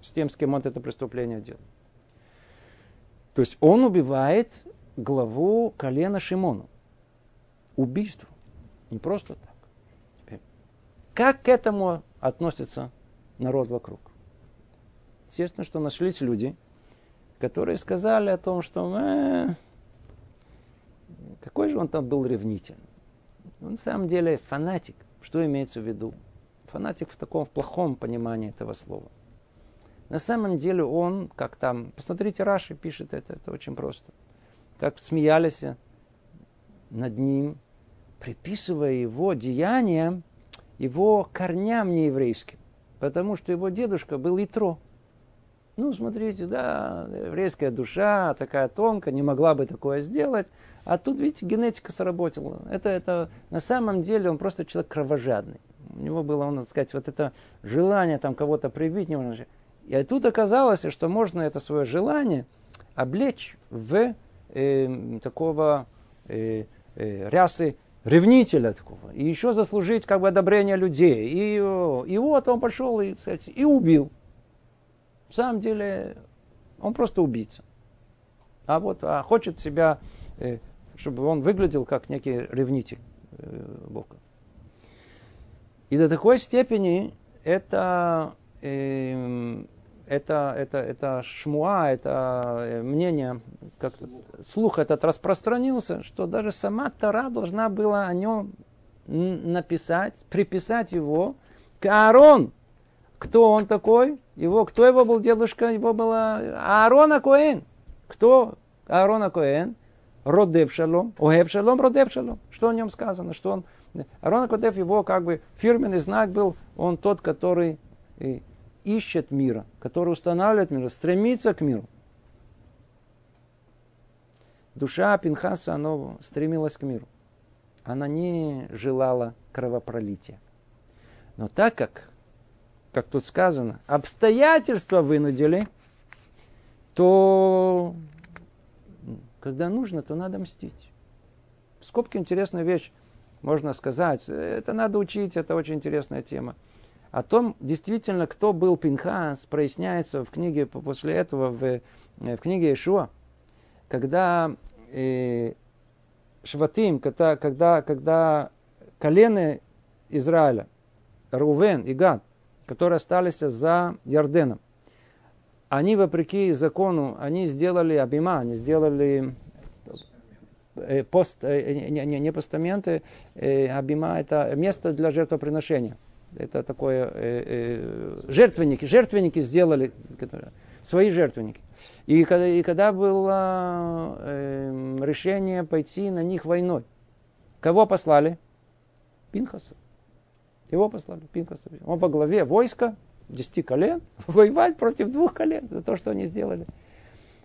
с тем, с кем он это преступление делал. То есть он убивает главу колена Шимона. Убийство. Не просто так. Теперь, как к этому относится народ вокруг? Естественно, что нашлись люди, которые сказали о том, что э, какой же он там был ревнитель. Он на самом деле фанатик. Что имеется в виду? Фанатик в таком в плохом понимании этого слова. На самом деле он, как там, посмотрите, Раши пишет это, это очень просто. Как смеялись над ним, приписывая его деяниям, его корням нееврейским. Потому что его дедушка был Итро. Ну, смотрите, да, еврейская душа такая тонкая, не могла бы такое сделать. А тут, видите, генетика сработала. Это, это на самом деле он просто человек кровожадный. У него было, он, так сказать, вот это желание там кого-то прибить. И тут оказалось, что можно это свое желание облечь в э, такого э, э, рясы ревнителя такого. И еще заслужить как бы одобрение людей. И, и вот он пошел и, сказать, и убил. В самом деле он просто убийца. А вот а хочет себя, э, чтобы он выглядел как некий ревнитель э, Бога. И до такой степени это, э, это, это, это шмуа, это э, мнение, как слух этот распространился, что даже сама Тара должна была о нем написать, приписать его к Аарон. Кто он такой? Его, кто его был дедушка? Его была Аарона Коэн. Кто Аарона Коэн? Родев Шалом. Огев Шалом, Родев Шалом. Что о нем сказано? Что он... Аарона Кодев, его как бы фирменный знак был, он тот, который ищет мира, который устанавливает мир, стремится к миру. Душа Пинхаса, она стремилась к миру. Она не желала кровопролития. Но так как как тут сказано, обстоятельства вынудили, то когда нужно, то надо мстить. В скобке интересная вещь, можно сказать. Это надо учить, это очень интересная тема. О том, действительно, кто был Пинхас, проясняется в книге после этого, в, в книге Ишуа. Когда э, Шватим, когда, когда, когда колены Израиля, Рувен и Гад, которые остались за Ярденом. Они, вопреки закону, они сделали абима, они сделали э, пост, э, не, не, не постаменты, э, абима это место для жертвоприношения. Это такое э, э, жертвенники, жертвенники сделали, свои жертвенники. И когда, и когда было э, решение пойти на них войной, кого послали? Пинхаса. Его послали, Пинхаса. Он по главе войска, десяти колен, воевать против двух колен за то, что они сделали.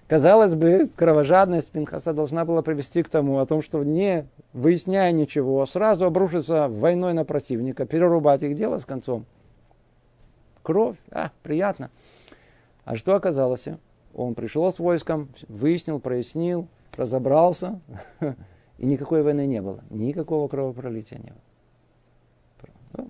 Казалось бы, кровожадность Пинхаса должна была привести к тому, о том, что не выясняя ничего, сразу обрушиться войной на противника, перерубать их дело с концом. Кровь, а, приятно. А что оказалось? Он пришел с войском, выяснил, прояснил, разобрался, и никакой войны не было, никакого кровопролития не было. Ну,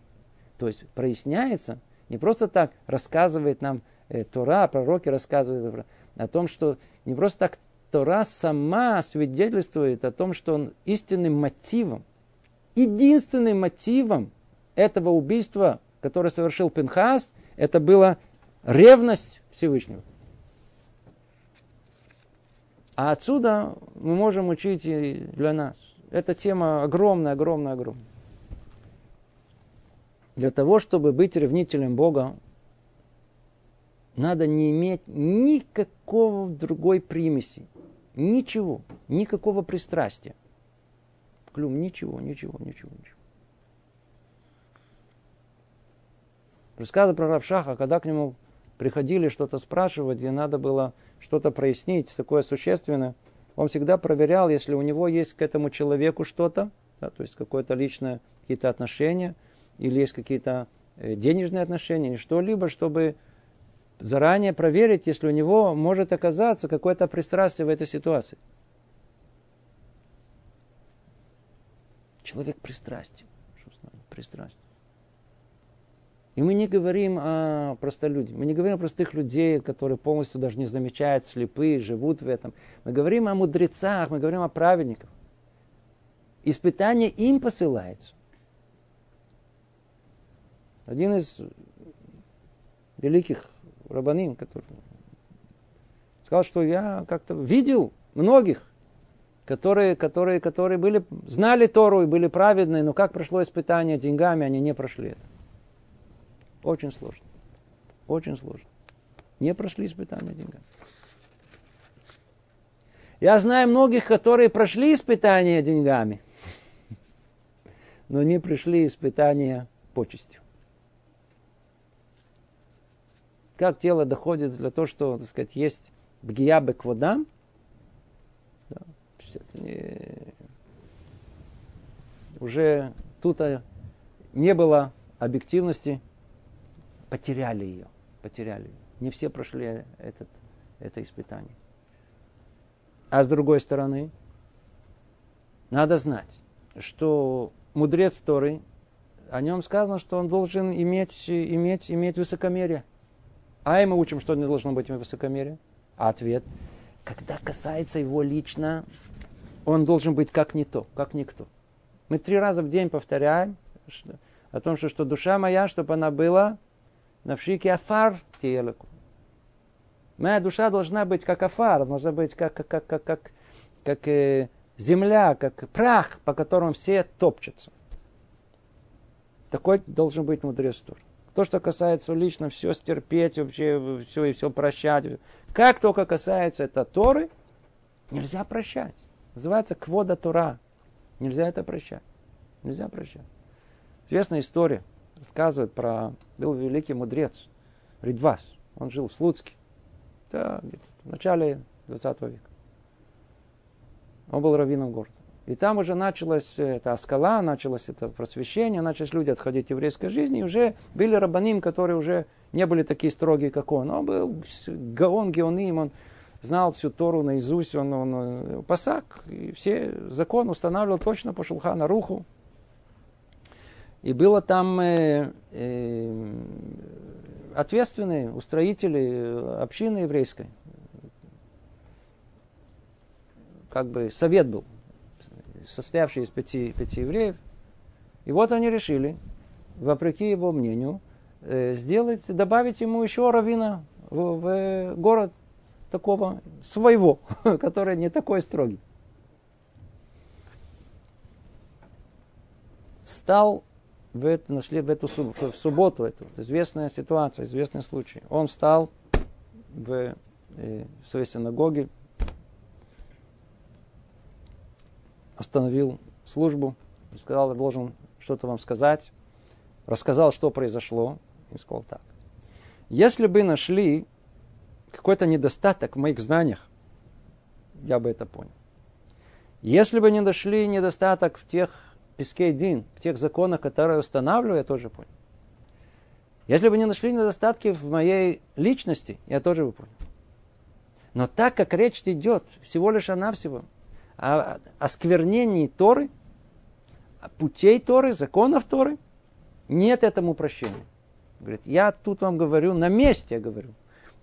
то есть проясняется, не просто так рассказывает нам э, Тора, пророки рассказывают о том, что не просто так Тора сама свидетельствует о том, что он истинным мотивом, единственным мотивом этого убийства, которое совершил Пинхас, это была ревность Всевышнего. А отсюда мы можем учить и для нас. Эта тема огромная, огромная, огромная. Для того, чтобы быть ревнителем Бога, надо не иметь никакого другой примеси. Ничего, никакого пристрастия. Клюм, ничего, ничего, ничего, ничего. Рассказы про Равшаха, когда к нему приходили что-то спрашивать, и надо было что-то прояснить, такое существенное, он всегда проверял, если у него есть к этому человеку что-то, да, то есть какое-то личное, какие-то отношения, или есть какие-то э, денежные отношения, или что-либо, чтобы заранее проверить, если у него может оказаться какое-то пристрастие в этой ситуации. Человек пристрастен. Пристрастен. И мы не говорим о простолюдях, мы не говорим о простых людей, которые полностью даже не замечают, слепые, живут в этом. Мы говорим о мудрецах, мы говорим о праведниках. Испытание им посылается. Один из великих рабаним, который сказал, что я как-то видел многих, которые, которые, которые были, знали Тору и были праведные, но как прошло испытание деньгами, они не прошли это. Очень сложно. Очень сложно. Не прошли испытания деньгами. Я знаю многих, которые прошли испытания деньгами, но не пришли испытания почестью. Как тело доходит для того, что, так сказать, есть бгия бекводам, да, не... уже тут а, не было объективности, потеряли ее, потеряли. Не все прошли этот, это испытание. А с другой стороны, надо знать, что мудрец Торы, о нем сказано, что он должен иметь, иметь, иметь высокомерие – а и мы учим, что не должно быть высокомерие. А ответ, когда касается его лично, он должен быть как не то, как никто. Мы три раза в день повторяем что, о том, что, что душа моя, чтобы она была на вшике афар телеку. Моя душа должна быть как афар, должна быть как, как, как, как, как, как э, земля, как прах, по которому все топчутся. Такой должен быть мудрец Тур. То, что касается лично, все стерпеть, вообще все и все прощать. Как только касается это Торы, нельзя прощать. Называется квода Тора. Нельзя это прощать. Нельзя прощать. Известная история. Рассказывает про... Был великий мудрец. Ридвас. Он жил в Слуцке. Да, в начале 20 века. Он был раввином города. И там уже началась эта аскала, началось это просвещение, начались люди отходить от еврейской жизни, и уже были рабаним, которые уже не были такие строгие, как он. Он был гаон, геоним, он знал всю Тору наизусть, он, он, он пасак, и все закон устанавливал точно по шулхана руху. И было там э, э, ответственные устроители общины еврейской. Как бы совет был состоявший из пяти, пяти евреев. И вот они решили, вопреки его мнению, э, сделать, добавить ему еще равина в, в город такого своего, который не такой строгий. Стал в это, нашли в эту в субботу, эту известная ситуация, известный случай. Он встал в э, своей синагоге, остановил службу, сказал, я должен что-то вам сказать, рассказал, что произошло, и сказал так. Если бы нашли какой-то недостаток в моих знаниях, я бы это понял. Если бы не нашли недостаток в тех пескей дин, в тех законах, которые устанавливаю, я тоже понял. Если бы не нашли недостатки в моей личности, я тоже бы понял. Но так как речь идет всего лишь о навсего о осквернении Торы, путей Торы, законов Торы, нет этому прощения. Говорит, я тут вам говорю, на месте я говорю,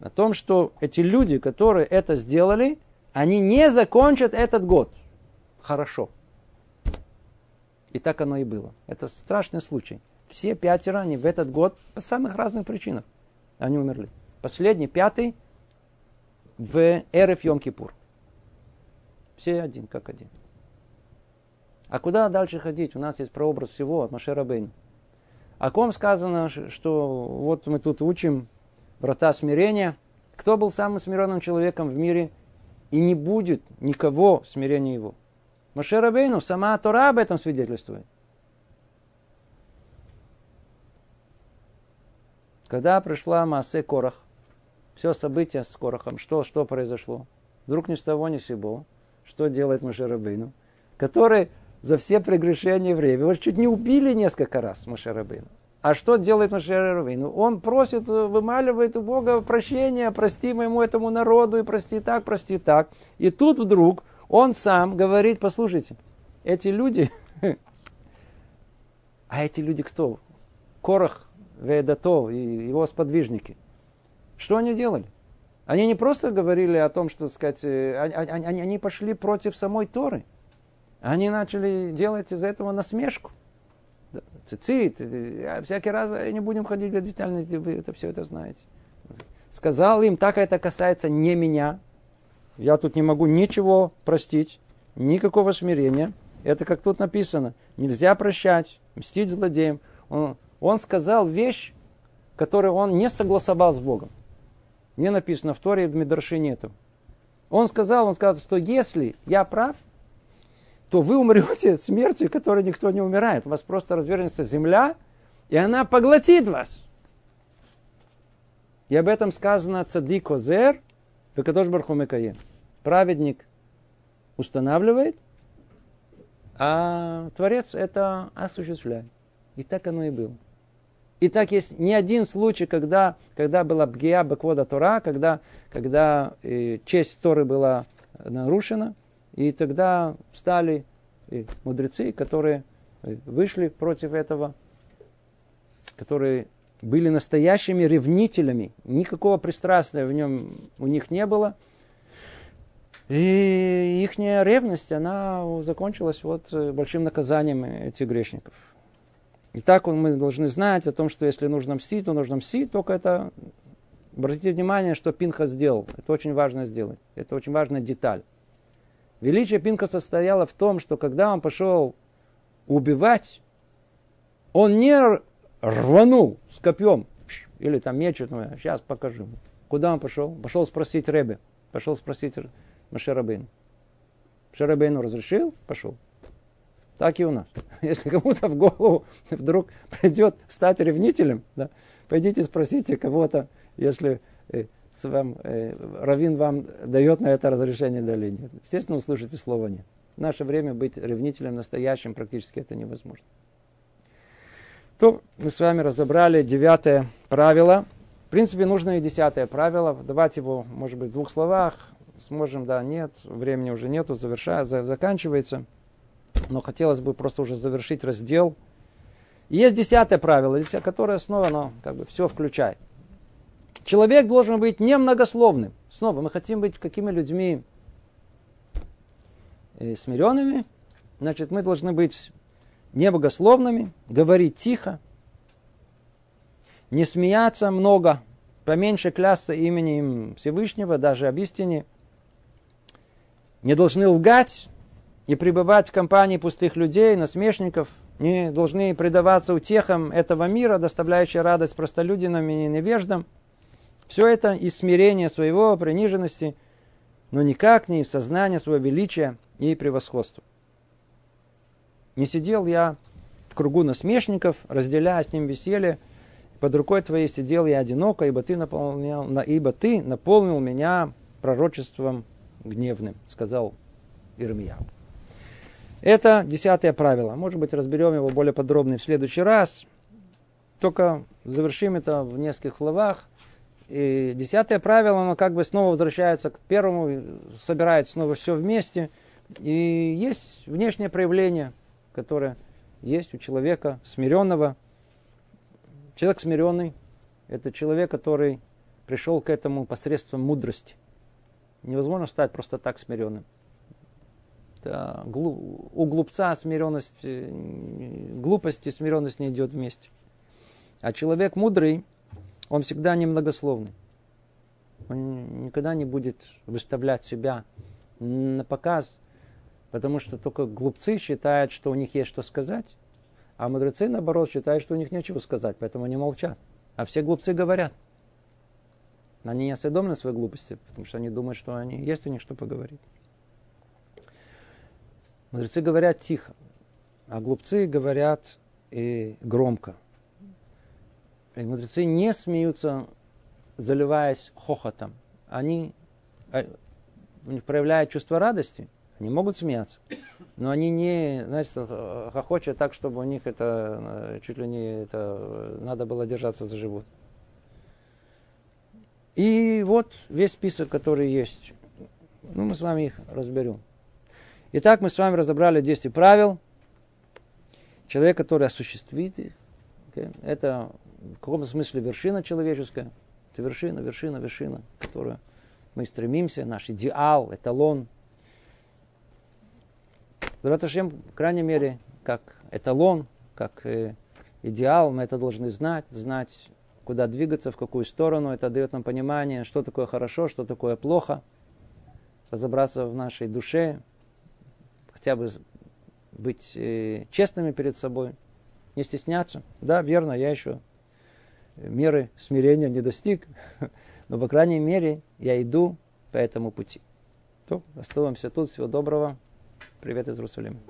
о том, что эти люди, которые это сделали, они не закончат этот год. Хорошо. И так оно и было. Это страшный случай. Все пятеро, они в этот год по самых разных причинах, они умерли. Последний, пятый, в Эреф Йом-Кипур. Все один, как один. А куда дальше ходить? У нас есть прообраз всего от Машера Бейна. О ком сказано, что вот мы тут учим врата смирения. Кто был самым смиренным человеком в мире? И не будет никого смирения его. Машера Бейну, сама Тора об этом свидетельствует. Когда пришла Маасе Корах, все события с Корахом, что, что произошло? Вдруг ни с того, ни с сего. Что делает Машерабейну? Который за все прегрешения время. Его чуть не убили несколько раз Машерабейну. А что делает Машерабейну? Он просит, вымаливает у Бога прощения, прости моему этому народу, и прости так, прости так. И тут вдруг он сам говорит, послушайте, эти люди, а эти люди кто? Корах, Ведато и его сподвижники. Что они делали? Они не просто говорили о том, что, сказать, э, они, они, они пошли против самой Торы. Они начали делать из этого насмешку. Цицит, э, а всякий раз э, не будем ходить в детальности, вы это все это знаете. Сказал им, так это касается не меня. Я тут не могу ничего простить, никакого смирения. Это как тут написано. Нельзя прощать, мстить злодеям. Он, он сказал вещь, которую он не согласовал с Богом. Не написано в Торе, в Медраше нету. Он сказал, он сказал, что если я прав, то вы умрете смертью, которой никто не умирает. У вас просто развернется земля, и она поглотит вас. И об этом сказано цадик озер, Векадош Бархумекаем. Праведник устанавливает, а Творец это осуществляет. И так оно и было. И так есть не один случай, когда, когда была бгия баквода Тора, когда, когда э, честь Торы была нарушена, и тогда стали э, мудрецы, которые э, вышли против этого, которые были настоящими ревнителями, никакого пристрастия в нем у них не было. И их ревность, она закончилась вот э, большим наказанием этих грешников. И так мы должны знать о том, что если нужно мстить, то нужно мстить, только это... Обратите внимание, что Пинха сделал. Это очень важно сделать. Это очень важная деталь. Величие Пинха состояло в том, что когда он пошел убивать, он не рванул с копьем или там мечет, ну, сейчас покажу. Куда он пошел? Пошел спросить Ребе. Пошел спросить Машерабейну. Машерабейну разрешил? Пошел. Так и у нас. Если кому-то в голову вдруг придет стать ревнителем, да, пойдите спросите кого-то, если э, с вам, э, Равин вам дает на это разрешение или нет. Естественно, услышите слова нет. В наше время быть ревнителем настоящим практически это невозможно. То мы с вами разобрали девятое правило. В принципе, нужно и десятое правило. Давайте его, может быть, в двух словах. Сможем, да, нет. Времени уже нету, завершая, заканчивается но хотелось бы просто уже завершить раздел. И есть десятое правило, которое снова оно как бы все включает. Человек должен быть немногословным. Снова мы хотим быть какими людьми э, смиренными. Значит, мы должны быть небогословными, говорить тихо, не смеяться много, поменьше клясться именем Всевышнего, даже об истине. Не должны лгать, и пребывать в компании пустых людей, насмешников, не должны предаваться утехам этого мира, доставляющей радость простолюдинам и невеждам. Все это из смирения своего, приниженности, но никак не из сознания своего величия и превосходства. Не сидел я в кругу насмешников, разделяя с ним веселье, под рукой твоей сидел я одиноко, ибо ты, наполнял, ибо ты наполнил меня пророчеством гневным, сказал Ирмияу. Это десятое правило. Может быть, разберем его более подробно в следующий раз. Только завершим это в нескольких словах. И десятое правило, оно как бы снова возвращается к первому, собирает снова все вместе. И есть внешнее проявление, которое есть у человека смиренного. Человек смиренный – это человек, который пришел к этому посредством мудрости. Невозможно стать просто так смиренным это у глупца смиренность, э, глупость и смиренность не идет вместе. А человек мудрый, он всегда немногословный. Он никогда не будет выставлять себя на показ, потому что только глупцы считают, что у них есть что сказать, а мудрецы, наоборот, считают, что у них нечего сказать, поэтому они молчат. А все глупцы говорят. Они не осведомлены своей глупости, потому что они думают, что они, есть у них что поговорить. Мудрецы говорят тихо, а глупцы говорят и громко. И мудрецы не смеются, заливаясь хохотом. Они а, у них проявляют чувство радости, они могут смеяться, но они не, знаете, хохочут так, чтобы у них это чуть ли не это надо было держаться за живот. И вот весь список, который есть. Ну, мы с вами их разберем. Итак, мы с вами разобрали 10 правил. Человек, который осуществит их, okay, это в каком-то смысле вершина человеческая. Это вершина, вершина, вершина, к которой мы стремимся, наш идеал, эталон. Раташем, в крайней мере, как эталон, как э, идеал, мы это должны знать, знать, куда двигаться, в какую сторону. Это дает нам понимание, что такое хорошо, что такое плохо. Разобраться в нашей душе, хотя бы быть э, честными перед собой, не стесняться. Да, верно, я еще меры смирения не достиг, но, по крайней мере, я иду по этому пути. То, оставаемся тут. Всего доброго. Привет из Иерусалима.